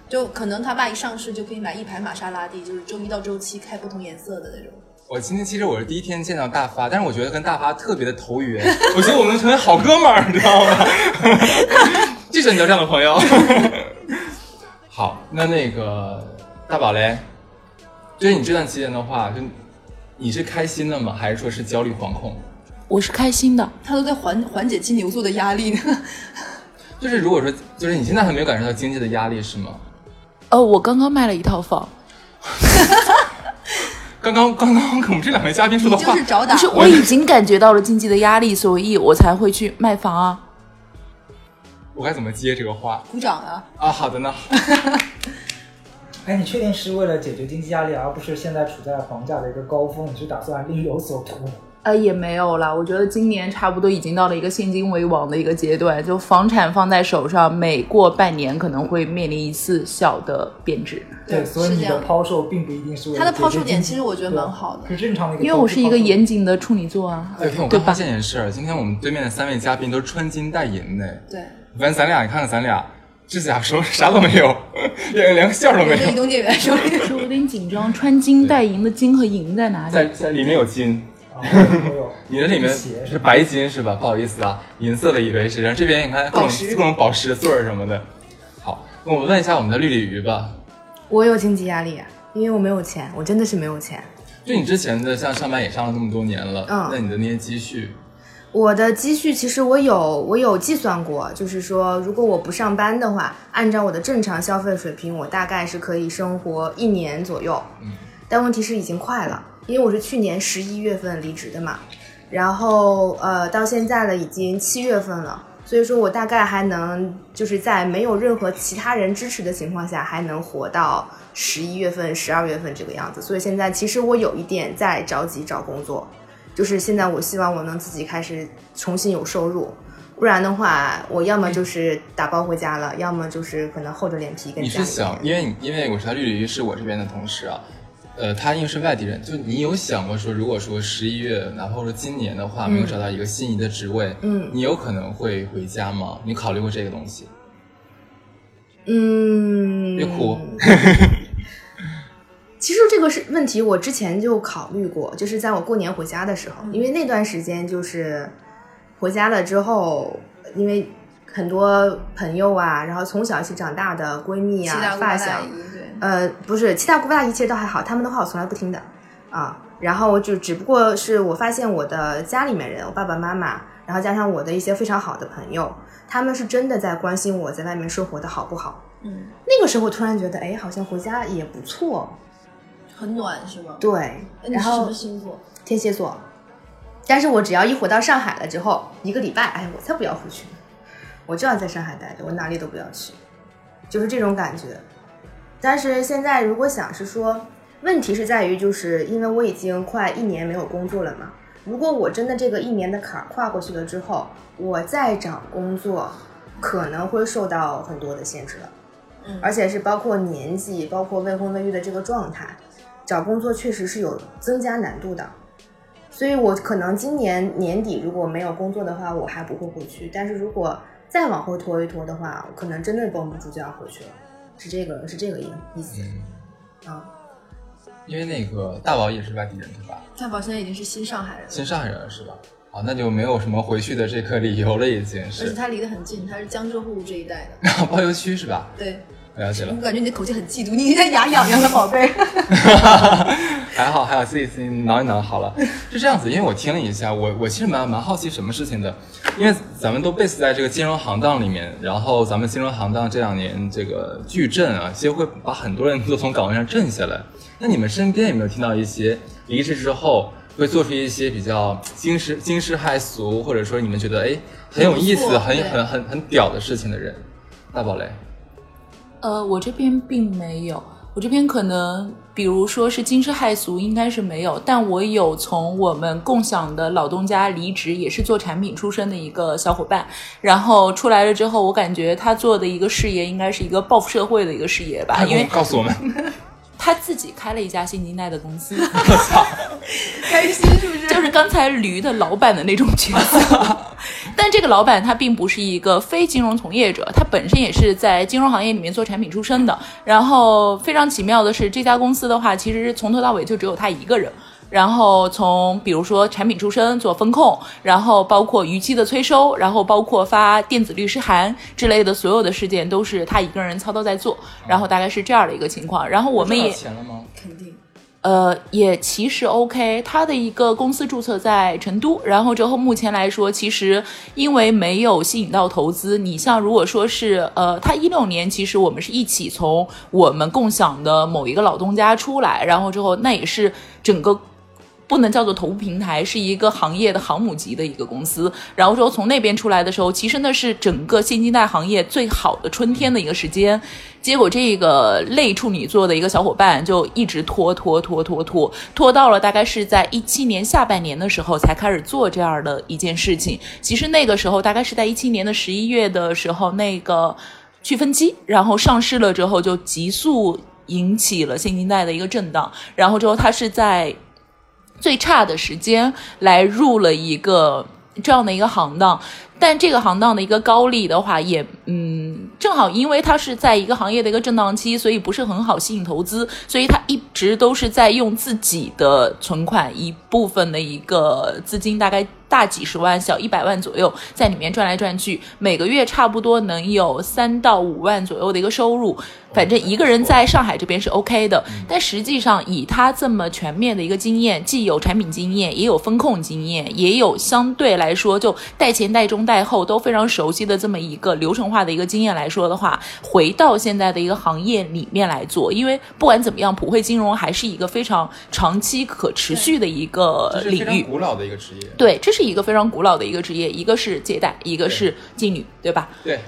就可能他爸一上市就可以买一排玛莎拉蒂，就是周一到周七开不同颜色的那种。我今天其实我是第一天见到大发，但是我觉得跟大发特别的投缘，我觉得我们能成为好哥们儿，你知道吗？就喜欢交这样的朋友。好，那那个大宝嘞，就是你这段期间的话，就你是开心的吗？还是说是焦虑惶恐？我是开心的，他都在缓缓解金牛座的压力呢。就是如果说，就是你现在还没有感受到经济的压力是吗？呃，我刚刚卖了一套房，刚刚刚刚我们这两位嘉宾说的话，就是找打不，是我已经感觉到了经济的压力，所以我才会去卖房啊。我该怎么接这个话鼓掌啊！啊？好的呢。哎，你确定是为了解决经济压力，而不是现在处在房价的一个高峰？你是打算另有所图？呃，也没有了，我觉得今年差不多已经到了一个现金为王的一个阶段，就房产放在手上，每过半年可能会面临一次小的贬值。对所以你的抛售并不一定是为了他的抛售点其实我觉得蛮好的对是正常的一个因。为我是一个严谨的处女座啊，哎，天，我对吧刚发现一件事儿，今天我们对面的三位嘉宾都是穿金戴银的。对，反正咱俩，你看看咱俩指甲手啥都没有，连连个线儿都没有，我是移动店员手里。有点紧张，穿金戴银的金和银在哪里？在在里面有金，啊，我有你的里面是白金是吧？不好意思啊，银色的以为是，然后这边你看各种宝石各种宝石穗儿什么的。好，那我们问一下我们的绿鲤鱼吧，我有经济压力啊，因为我没有钱，我真的是没有钱。就你之前的像上班也上了这么多年了，嗯那你的那些积蓄，我的积蓄其实我有我有计算过，就是说如果我不上班的话，按照我的正常消费水平，我大概是可以生活一年左右。嗯，但问题是已经快了，因为我是去年十一月份离职的嘛，然后呃到现在了已经七月份了，所以说我大概还能就是在没有任何其他人支持的情况下，还能活到十一月份、十二月份这个样子。所以现在其实我有一点在着急找工作，就是现在我希望我能自己开始重新有收入。不然的话，我要么就是打包回家了，要么就是可能厚着脸皮跟你家里是想，因为你因为我是他绿鲤鱼是我这边的同事啊，呃，他因为是外地人，就你有想过说，如果说十一月，哪怕说今年的话，没有找到一个心仪的职位，嗯你有可能会回家吗？你考虑过这个东西？嗯，别哭。其实这个是问题，我之前就考虑过，就是在我过年回家的时候，因为那段时间就是回家了之后，因为很多朋友啊，然后从小一起长大的闺蜜啊、发小，对，呃，不是七大姑八大姨，其实倒还好，他们的话我从来不听的啊。然后就只不过是我发现我的家里面人，我爸爸妈妈，然后加上我的一些非常好的朋友，他们是真的在关心我在外面生活的好不好。嗯，那个时候突然觉得，哎，好像回家也不错。很暖是吗？对，然后什么星座？天蝎座，但是我只要一回到上海了之后，一个礼拜，哎，我才不要回去呢，我就要在上海待着，我哪里都不要去，就是这种感觉。但是现在如果想是说，问题是在于，就是因为我已经快一年没有工作了嘛，如果我真的这个一年的坎儿跨过去了之后，我再找工作，可能会受到很多的限制了。嗯而且是包括年纪，包括未婚未育的这个状态，找工作确实是有增加难度的。所以我可能今年年底如果没有工作的话，我还不会回去。但是如果再往后拖一拖的话，可能真的绷不住就要回去了，是这个是这个意意思嗯，啊。因为那个大宝也是外地人对吧？大宝现在已经是新上海人了，新上海人是吧？啊，那就没有什么回去的这个理由了，已经而且。他离得很近，他是江浙沪这一带的。包邮区是吧？对，了解了我。感觉你的口气很嫉妒，你现在牙痒痒的宝贝。还好，还好，自己自己挠一挠好了。是这样子，因为我听了一下，我我其实蛮蛮好奇什么事情的，因为咱们都 base 在这个金融行当里面，然后咱们金融行当这两年这个巨震啊，其实会把很多人都从岗位上震下来。那你们身边有没有听到一些离职之后会做出一些比较惊世惊世骇俗，或者说你们觉得哎很有意思、很很很很屌的事情的人？大宝雷，呃，我这边并没有，我这边可能比如说是惊世骇俗，应该是没有，但我有从我们共享的老东家离职，也是做产品出身的一个小伙伴，然后出来了之后，我感觉他做的一个事业应该是一个报复社会的一个事业吧，因为告诉我们，他自己开了一家新金贷的公司，开心是不是？就是刚才驴的老板的那种角色。但这个老板他并不是一个非金融从业者，他本身也是在金融行业里面做产品出身的。然后非常奇妙的是，这家公司的话，其实从头到尾就只有他一个人。然后从比如说产品出身做风控，然后包括逾期的催收，然后包括发电子律师函之类的所有的事件都是他一个人操刀在做，然后大概是这样的一个情况。然后我们也钱了吗？肯定。呃，也其实 OK，他的一个公司注册在成都，然后之后目前来说，其实因为没有吸引到投资，你像如果说是呃，他一六年其实我们是一起从我们共享的某一个老东家出来，然后之后那也是整个。不能叫做头部平台，是一个行业的航母级的一个公司。然后说从那边出来的时候，其实那是整个现金贷行业最好的春天的一个时间。结果这个类处女座的一个小伙伴就一直拖拖拖拖拖，拖到了大概是在一七年下半年的时候才开始做这样的一件事情。其实那个时候大概是在一七年的十一月的时候，那个去分期然后上市了之后，就急速引起了现金贷的一个震荡。然后之后它是在。最差的时间来入了一个这样的一个行当，但这个行当的一个高利的话，也嗯，正好因为它是在一个行业的一个震荡期，所以不是很好吸引投资，所以它一直都是在用自己的存款一部分的一个资金，大概大几十万、小一百万左右，在里面转来转去，每个月差不多能有三到五万左右的一个收入。反正一个人在上海这边是 OK 的，但实际上以他这么全面的一个经验，既有产品经验，也有风控经验，也有相对来说就带前、带中、带后都非常熟悉的这么一个流程化的一个经验来说的话，回到现在的一个行业里面来做，因为不管怎么样，普惠金融还是一个非常长期可持续的一个领域。古老的一个职业。对，这是一个非常古老的一个职业，一个是借贷，一个是妓女，对吧？对，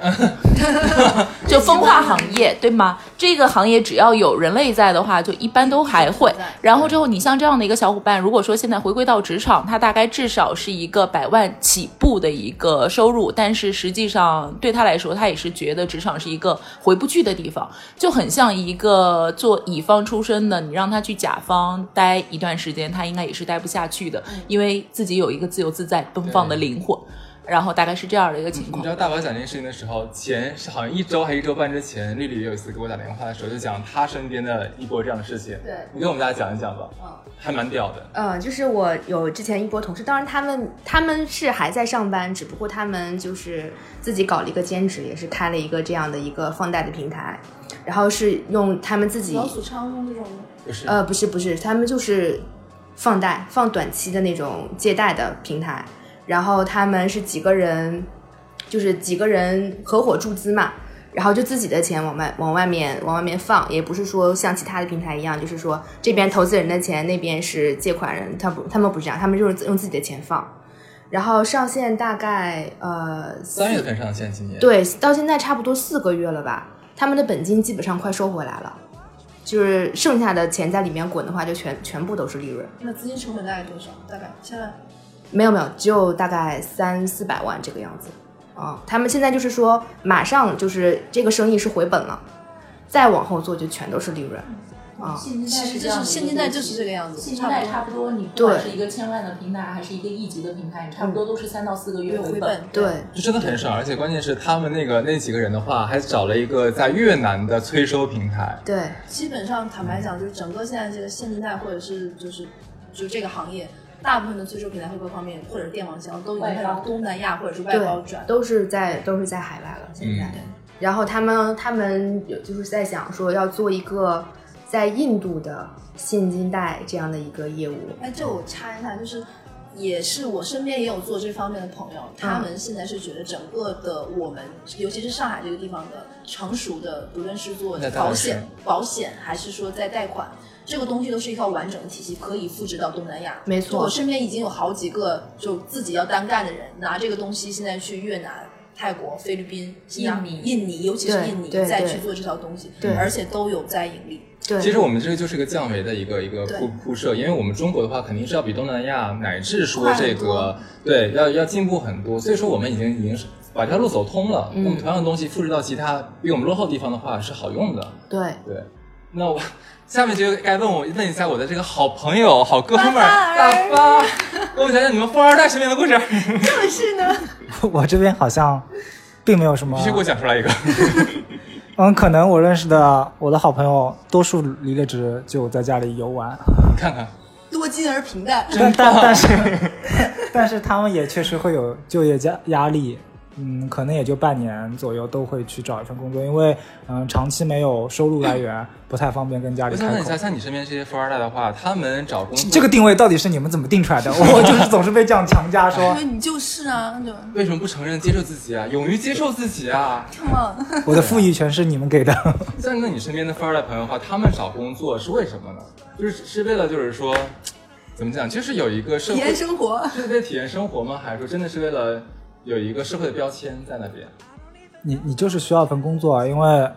就风化行业，对吗？这个行业只要有人类在的话，就一般都还会。然后之后，你像这样的一个小伙伴，如果说现在回归到职场，他大概至少是一个百万起步的一个收入，但是实际上对他来说，他也是觉得职场是一个回不去的地方，就很像一个做乙方出身的，你让他去甲方待一段时间，他应该也是待不下去的，因为自己有一个自由自在、奔放的灵魂。然后大概是这样的一个情况你知。道大宝讲这件事情的时候，前是好像一周还一周半之前，丽丽也有一次给我打电话的时候，就讲她身边的一波这样的事情。对你跟我们大家讲一讲吧。嗯还蛮屌的。嗯，就是我有之前一波同事，当然他们他们是还在上班，只不过他们就是自己搞了一个兼职，也是开了一个这样的一个放贷的平台，然后是用他们自己老鼠仓用这种不是呃不是不是，他们就是放贷放短期的那种借贷的平台，然后他们是几个人，就是几个人合伙注资嘛，然后就自己的钱往外往外面往外面放，也不是说像其他的平台一样，就是说这边投资人的钱，那边是借款人，他不他们不是这样，他们就是用自己的钱放，然后上线大概呃三月份上线今年。对，到现在差不多四个月了吧，他们的本金基本上快收回来了，就是剩下的钱在里面滚的话，就全全部都是利润。那资金成本大概多少？大概现在？没有没有，只有大概三四百万这个样子。啊、他们现在就是说，马上就是这个生意是回本了，再往后做就全都是利润。啊、现其实就是现金贷就是这个样子，现金贷差不多，你不管是一个千万的平台，还是一个亿级的平台，你差不多都是三到四个月回本。对，就真的很少，而且关键是他们那个那几个人的话，还找了一个在越南的催收平台。对，基本上坦白讲，就是整个现在这个现金贷或者是就是就这个行业，大部分的催收平台和各方面或者是电网商都已经开始外包东南亚或者是外包转。都是在都是在海外了现在。嗯然后他们他们有就是在想说要做一个在印度的现金贷这样的一个业务。哎，这我插一下，就是也是我身边也有做这方面的朋友，他嗯们现在是觉得整个的我们，尤其是上海这个地方的成熟的，不论是做保险、保险还是说在贷款。这个东西都是一套完整的体系，可以复制到东南亚。没错我身边已经有好几个就自己要单干的人，拿这个东西现在去越南、泰国、菲律宾、印尼印尼，尤其是印尼，再去做这套东西，而且都有在盈利。对，其实我们这个就是一个降维的一个一个对。铺铺设，因为我们中国的话肯定是要比东南亚乃至说这个对要要进步很多，所以说我们已经已经是把这条路走通了。嗯。那么同样的东西复制到其他比我们落后地方的话是好用的。对。对，那我下面就该问我问一下我的这个好朋友、好哥们儿大发大发，跟我们讲讲你们富二代身边的故事，就是呢，我这边好像并没有什么必须给我讲出来一个。嗯，可能我认识的我的好朋友，多数离了职就在家里游玩，你看看，多金而平淡。但但但是但是他们也确实会有就业压压力，嗯，可能也就半年左右都会去找一份工作，因为嗯长期没有收入来源，不太方便跟家里开口我想问一下，。像你身边这些富二代的话，他们找工作这个定位到底是你们怎么定出来的？我就是总是被这样强加因说为，你就是啊，就为什么不承认、接受自己啊？勇于接受自己啊！come on，我的富裕全是你们给的。像那你身边的富二代朋友的话，他们找工作是为什么呢？就是是为了就是说，怎么讲？就是有一个社会体验生活。是为了体验生活吗？还是说真的是为了有一个社会的标签在那边？你你就是需要一份工作啊，因为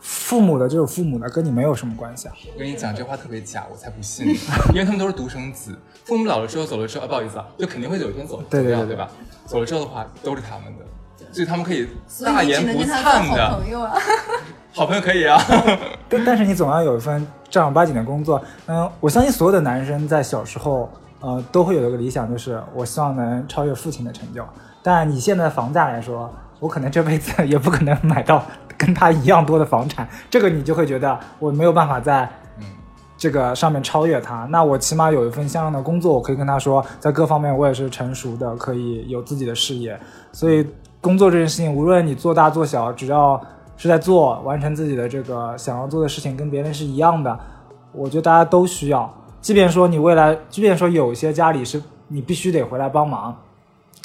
父母的就是父母的，跟你没有什么关系啊。我跟你讲，这话特别假，我才不信，因为他们都是独生子，父母老了之后走了之后，啊，不好意思啊，就肯定会有一天走，对对对对吧？走了之后的话，都是他们的，所以他们可以大言不惭的好朋友啊。好朋友可以啊。但但是你总要有一份正儿八经的工作。嗯，我相信所有的男生在小时候，呃，都会有一个理想，就是我希望能超越父亲的成就。但以现在的房价来说，我可能这辈子 也不可能买到跟他一样多的房产，这个你就会觉得我没有办法在，这个上面超越他。那我起码有一份相应的工作，我可以跟他说，在各方面我也是成熟的，可以有自己的事业。所以工作这件事情，无论你做大做小，只要是在做，完成自己的这个想要做的事情，跟别人是一样的，我觉得大家都需要。即便说你未来，即便说有些家里是你必须得回来帮忙，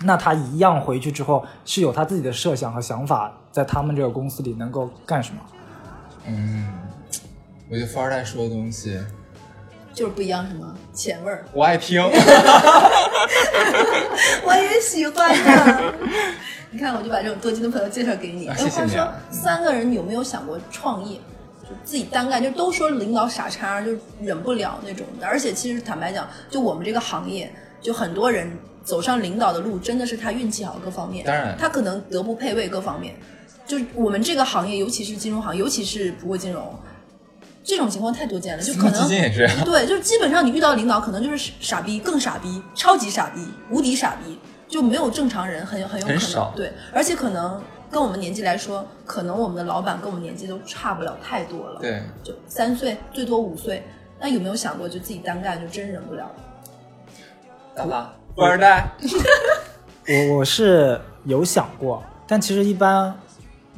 那他一样回去之后是有他自己的设想和想法，在他们这个公司里能够干什么。嗯，我觉得富二代说的东西就是不一样，是吗？钱味儿，我爱听。我也喜欢的。你看，我就把这种多金的朋友介绍给你。啊哎话说谢谢你啊，三个人有没有想过创业？就自己单干，就都说领导傻叉，就忍不了那种的。而且其实坦白讲，就我们这个行业，就很多人走上领导的路，真的是他运气好各方面。当然他可能德不配位各方面。就是我们这个行业，尤其是金融行业，尤其是不过金融，这种情况太多见了，就可能基金也是。对，就是基本上你遇到领导，可能就是傻逼，更傻逼，超级傻逼，无敌傻逼，就没有正常人，很很有可能很少对，而且可能跟我们年纪来说，可能我们的老板跟我们年纪都差不了太多了，，对，就三岁，最多五岁。那有没有想过，就自己单干，就真忍不了？咋了富二代，我我是有想过，但其实一般，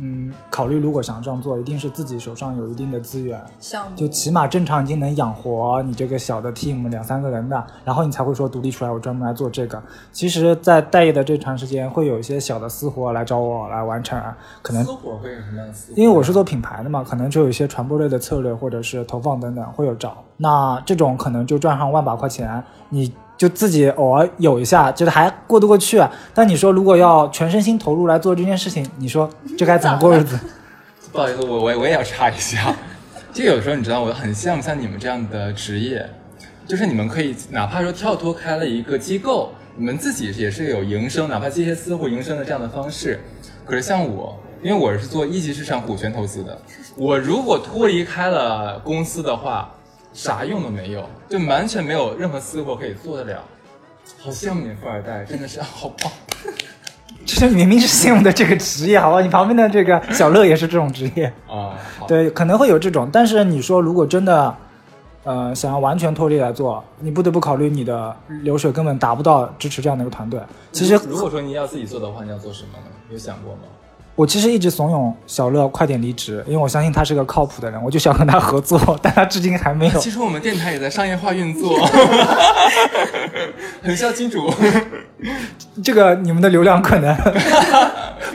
嗯，考虑如果想这样做，一定是自己手上有一定的资源，项目就起码正常已经能养活你这个小的 team 两三个人的，然后你才会说独立出来，我专门来做这个。其实，在待业的这长时间，会有一些小的私活来找我来完成，可能私活会有什么样的私活？因为我是做品牌的嘛，可能就有一些传播类的策略或者是投放等等会有找。那这种可能就赚上万把块钱，你就自己偶尔有一下，觉得还过得过去。但你说如果要全身心投入来做这件事情，你说这该怎么过日子？不好意思，我我我也要插一下，就有时候你知道，我很羡慕像你们这样的职业，就是你们可以哪怕说跳脱开了一个机构，你们自己也是有营生，哪怕接一些私户营生的这样的方式。可是像我，因为我是做一级市场股权投资的，我如果脱离开了公司的话，啥用都没有，就完全没有任何私活可以做得了。好羡慕你富二代，真的是好棒。这明明是羡慕的这个职业，好吧？你旁边的这个小乐也是这种职业。啊！好，对，可能会有这种，但是你说如果真的，呃，想要完全脱离来做，你不得不考虑你的流水根本达不到支持这样的一个团队。其实如果说你要自己做的话，你要做什么呢？有想过吗？我其实一直怂恿小乐快点离职，因为我相信他是个靠谱的人，我就想跟他合作，但他至今还没有。其实我们电台也在商业化运作，很像金主，这个你们的流量可能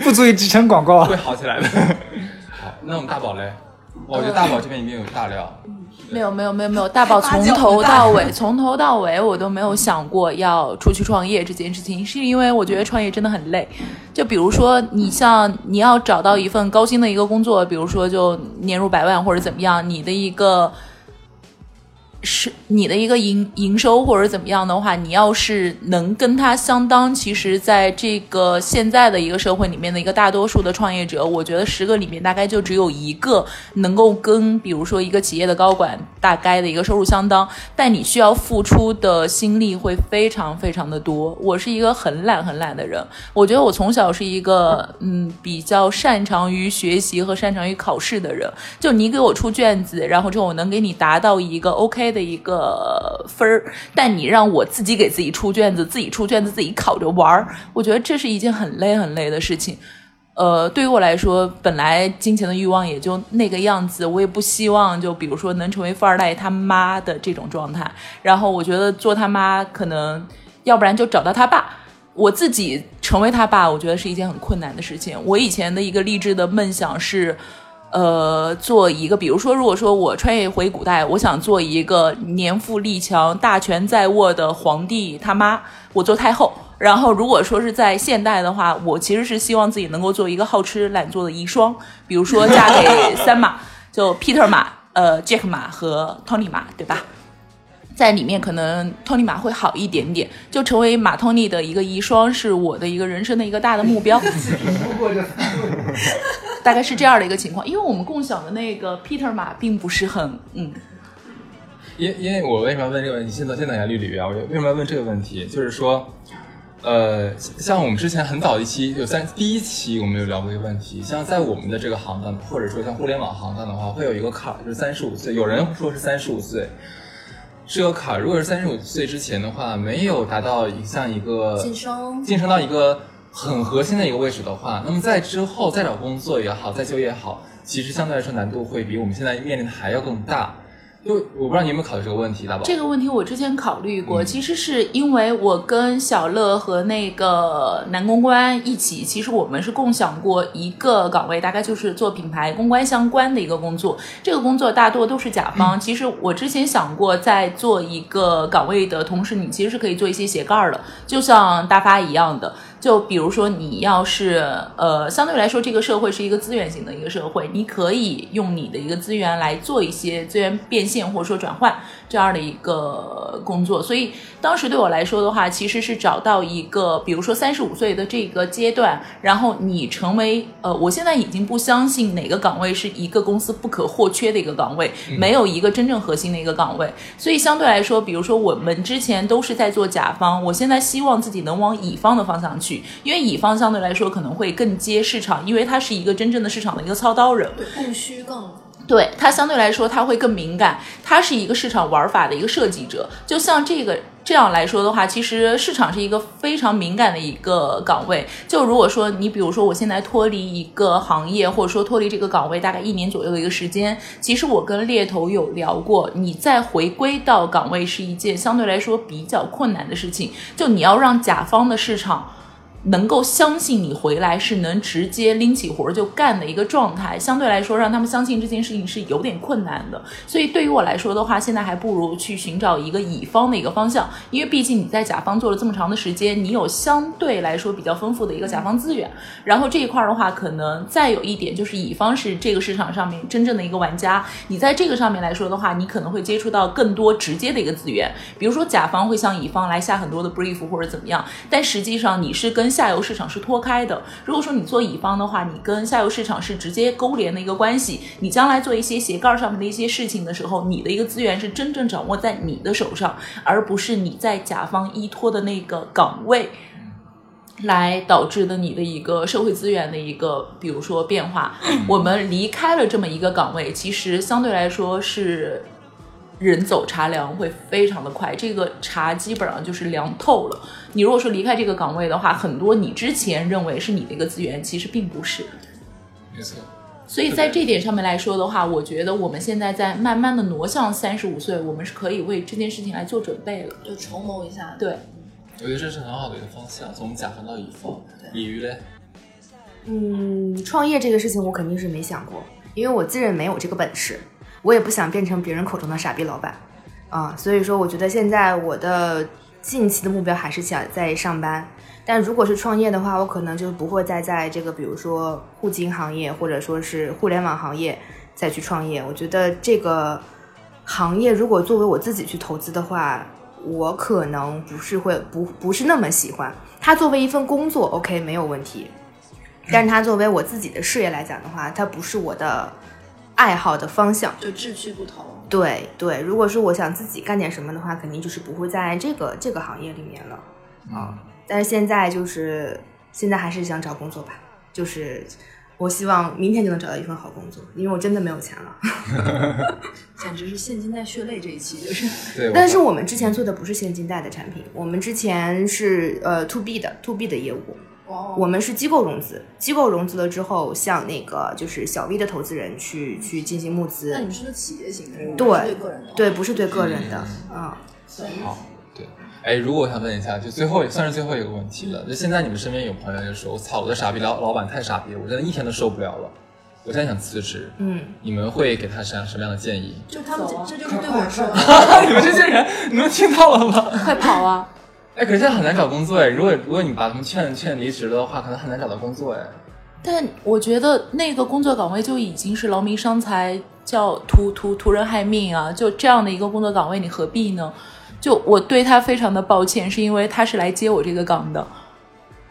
不足以支撑广告会。好起来的。好，那我们大宝嘞？我觉得大宝这边一定有大料。没有没有没有没有，大宝从头到尾，从头到尾我都没有想过要出去创业这件事情，是因为我觉得创业真的很累。就比如说，你像你要找到一份高薪的一个工作，比如说就年入百万或者怎么样，你的一个是你的一个营营收或者怎么样的话，你要是能跟它相当，其实在这个现在的一个社会里面的一个大多数的创业者，我觉得十个里面大概就只有一个能够跟比如说一个企业的高管大概的一个收入相当，但你需要付出的心力会非常非常的多。我是一个很懒很懒的人，我觉得我从小是一个嗯比较擅长于学习和擅长于考试的人。就你给我出卷子，然后之后我能给你达到一个 OK 的一个分儿，但你让我自己给自己出卷子，自己出卷子自己考着玩儿，我觉得这是一件很累很累的事情。呃，对于我来说，本来金钱的欲望也就那个样子，我也不希望就比如说能成为富二代他妈的这种状态。然后我觉得做他妈可能，要不然就找到他爸。我自己成为他爸，我觉得是一件很困难的事情。我以前的一个励志的梦想是，呃，做一个，比如说，如果说我穿越回古代，我想做一个年富力强、大权在握的皇帝他妈，我做太后。然后，如果说是在现代的话，我其实是希望自己能够做一个好吃懒做的遗孀，比如说嫁给三马，就 Peter 马、呃 Jack 马和 Tony 马，对吧？在里面可能 Tony 马会好一点点，就成为马 Tony 的一个遗孀，是我的一个人生的一个大的目标。大概是这样的一个情况，因为我们共享的那个 Peter 马并不是很嗯，因因为我为什么要问这个问题？现在现在一下绿鲤啊，我为什么要问这个问题？就是说，呃，像我们之前很早一期有三第一期我们有聊过一个问题，像在我们的这个行当，或者说像互联网行当的话，会有一个坎儿，就是三十五岁，有人说是三十五岁。是个坎儿，如果是三十五岁之前的话，没有达到一像一个晋升晋升到一个很核心的一个位置的话，那么在之后再找工作也好，再就业也好，其实相对来说难度会比我们现在面临的还要更大。就我不知道你有没有考虑这个问题，大宝。这个问题我之前考虑过，其实是因为我跟小乐和那个男公关一起，其实我们是共享过一个岗位，大概就是做品牌公关相关的一个工作。这个工作大多都是甲方。其实我之前想过，在做一个岗位的同时，你其实是可以做一些斜杠儿的，就像大发一样的。就比如说，你要是呃，相对来说，这个社会是一个资源型的一个社会，你可以用你的一个资源来做一些资源变现或者说转换这样的一个工作。所以当时对我来说的话，其实是找到一个，比如说三十五岁的这个阶段，然后你成为呃，我现在已经不相信哪个岗位是一个公司不可或缺的一个岗位，没有一个真正核心的一个岗位。所以相对来说，比如说我们之前都是在做甲方，我现在希望自己能往乙方的方向去，因为乙方相对来说可能会更接市场，因为他是一个真正的市场的一个操刀人。对供需更对它相对来说，它会更敏感，它是一个市场玩法的一个设计者。就像这个这样来说的话，其实市场是一个非常敏感的一个岗位。就如果说你比如说我现在脱离一个行业，或者说脱离这个岗位大概一年左右的一个时间，其实我跟猎头有聊过，你再回归到岗位是一件相对来说比较困难的事情。就你要让甲方的市场。能够相信你回来是能直接拎起活儿就干的一个状态，相对来说让他们相信这件事情是有点困难的。所以对于我来说的话，现在还不如去寻找一个乙方的一个方向，因为毕竟你在甲方做了这么长的时间，你有相对来说比较丰富的一个甲方资源。然后这一块儿的话，可能再有一点就是乙方是这个市场上面真正的一个玩家，你在这个上面来说的话，你可能会接触到更多直接的一个资源，比如说甲方会向乙方来下很多的 brief 或者怎么样，但实际上你是跟下游市场是脱开的。如果说你做乙方的话，你跟下游市场是直接勾连的一个关系，你将来做一些斜杠上面的一些事情的时候，你的一个资源是真正掌握在你的手上，而不是你在甲方依托的那个岗位。来导致的你的一个社会资源的一个，比如说变化，我们离开了这么一个岗位，其实相对来说是人走茶凉会非常的快，这个茶基本上就是凉透了。你如果说离开这个岗位的话，很多你之前认为是你的一个资源，其实并不是。没错，所以在这点上面来说的话，我觉得我们现在在慢慢的挪向三十五岁，我们是可以为这件事情来做准备了。就筹谋一下。对，我觉得这是很好的一个方向，从甲方到乙方。鲤鱼嘞，嗯，创业这个事情我肯定是没想过，因为我自认没有这个本事，我也不想变成别人口中的傻逼老板啊、所以说我觉得现在我的近期的目标还是想在上班。但如果是创业的话，我可能就不会再在这个比如说互金行业或者说是互联网行业再去创业。我觉得这个行业如果作为我自己去投资的话，我可能不是会不不是那么喜欢。它作为一份工作，OK 没有问题，但是它作为我自己的事业来讲的话，它不是我的爱好的方向。就志趣不同。对对，如果是我想自己干点什么的话，肯定就是不会在这个这个行业里面了啊。但是现在就是现在还是想找工作吧，就是我希望明天就能找到一份好工作，因为我真的没有钱了。简直是现金贷血泪这一期就是。对，但是我我们之前做的不是现金贷的产品，我们之前是呃 to B 的 to B 的业务，哦，我们是机构融资，机构融资了之后，向那个就是小 V 的投资人去去进行募资那，你们是个企业型的，对对个人的。对，不是对个人的嗯。好，对，哎，如果我想问一下，就最后算是最后一个问题了，就现在你们身边有朋友就说，我操，我的傻逼老老板太傻逼了，我真的一天都受不了了，我现在想辞职，嗯，你们会给他什什么样的建议？就他们这这就是对我说，你们这些人，你们听到了吗？快跑啊！哎，可是现在很难找工作哎，如果如果你把他们劝劝离职的话，可能很难找到工作哎。但我觉得那个工作岗位就已经是劳民伤财，叫图图图人害命啊！就这样的一个工作岗位，你何必呢？就我对他非常的抱歉，是因为他是来接我这个岗的。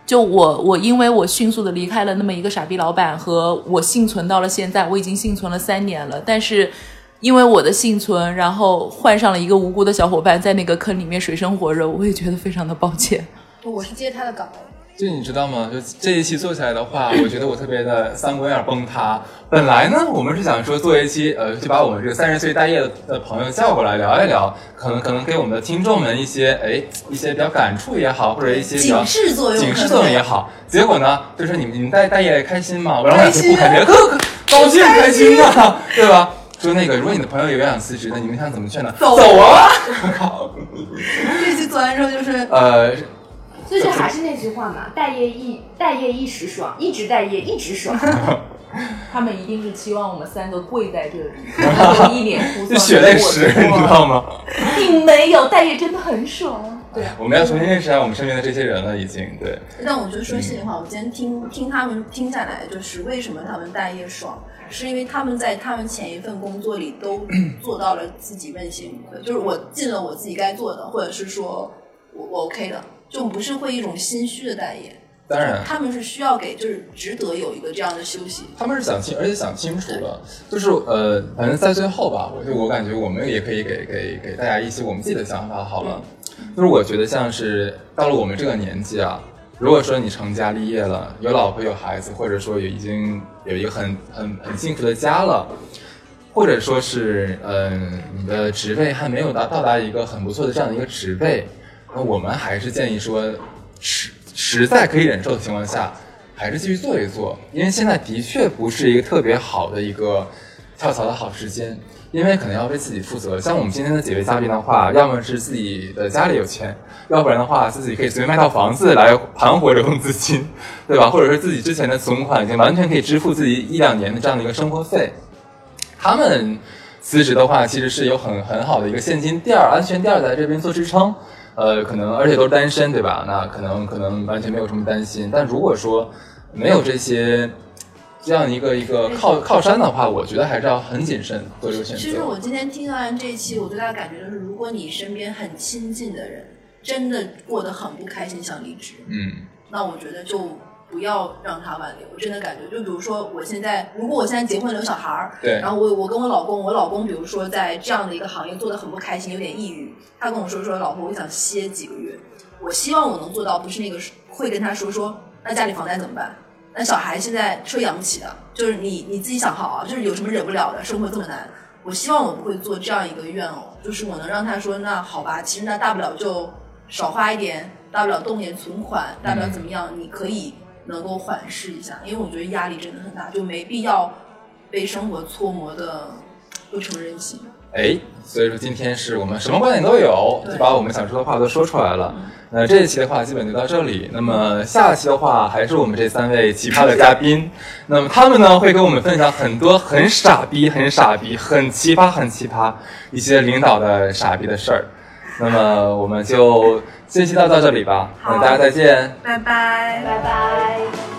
就我我因为我迅速的离开了那么一个傻逼老板，和我幸存到了现在，我已经幸存了三年了，但是。因为我的幸存，然后换上了一个无辜的小伙伴，在那个坑里面水深火热，我也觉得非常的抱歉。我是接他的岗位。就你知道吗？就这一期做起来的话，我觉得我特别的三观有点崩塌。本来呢，我们是想说做一期，呃，就把我们这个三十岁待业的的朋友叫过来聊一聊，可能可能给我们的听众们一些哎一些比较感触也好，或者一些警示作用警示作用也好。结果呢，就是你们你们待待业开心吗？我让开心不开心，可可高兴开心啊，对吧？说那个，如果你的朋友有想辞职，的你们想怎么劝呢？走走啊！我靠，这期做完之后就是呃，所以就还是那句话嘛，待业一待业一时爽，一直待业一直爽。他们一定是期望我们三个跪在这里，然后一脸哭血泪史，你知道吗？并没有，待业真的很爽。对，我们要重新认识一下我们身边的这些人了，已经对。但我觉得说心里话，我今天听听他们听下来，就是为什么他们待业爽，是因为他们在他们前一份工作里都做到了自己问心无愧，就是我尽了我自己该做的，或者是说我我 OK 的，就不是会一种心虚的待业。当然，他们是需要给，就是值得有一个这样的休息。他们是想清，而且想清楚了，就是呃，反正在最后吧，我就我感觉我们也可以给给给大家一些我们自己的想法好了。就是我觉得像是到了我们这个年纪啊，如果说你成家立业了，有老婆有孩子，或者说有已经有一个很很很幸福的家了，或者说是嗯、你的职位还没有达到达一个很不错的这样的一个职位，那我们还是建议说实实在可以忍受的情况下，还是继续做一做，因为现在的确不是一个特别好的一个跳槽的好时间，因为可能要为自己负责。像我们今天的几位嘉宾的话，要么是自己的家里有钱，要不然的话自己可以随便卖套房子来盘活流动资金，对吧？或者是自己之前的存款已经完全可以支付自己一两年的这样的一个生活费。他们辞职的话，其实是有很很好的一个现金垫儿、安全垫儿在这边做支撑。呃，可能而且都是单身，对吧？那可能可能完全没有什么担心。但如果说没有这些这样一个一个靠靠山的话，我觉得还是要很谨慎做这个选择。其实我今天听完这一期，我最大的感觉就是，如果你身边很亲近的人真的过得很不开心，想离职，嗯，那我觉得就不要让他挽留。我真的感觉，就比如说我现在，如果我现在结婚了有小孩儿，对然后我我跟我老公，我老公比如说在这样的一个行业做的很不开心，有点抑郁，他跟我说说老婆，我想歇几个月。我希望我能做到，不是那个会跟他说说，那家里房贷怎么办？那小孩现在车养不起的，就是你你自己想好啊，就是有什么忍不了的，生活这么难。我希望我不会做这样一个愿偶，就是我能让他说，那好吧，其实那大不了就少花一点，大不了动点存款，大不了怎么样，你可以能够缓释一下，因为我觉得压力真的很大，就没必要被生活搓磨的不成人形。哎，所以说今天是我们什么观点都有，就把我们想说的话都说出来了。那这一期的话，基本就到这里。那么下期的话，还是我们这三位奇葩的嘉宾。那么他们呢，会跟我们分享很多很傻逼、很傻逼、很奇葩、很奇葩一些领导的傻逼的事儿。那么我们就这期到到这里吧，那大家再见。拜拜。拜拜。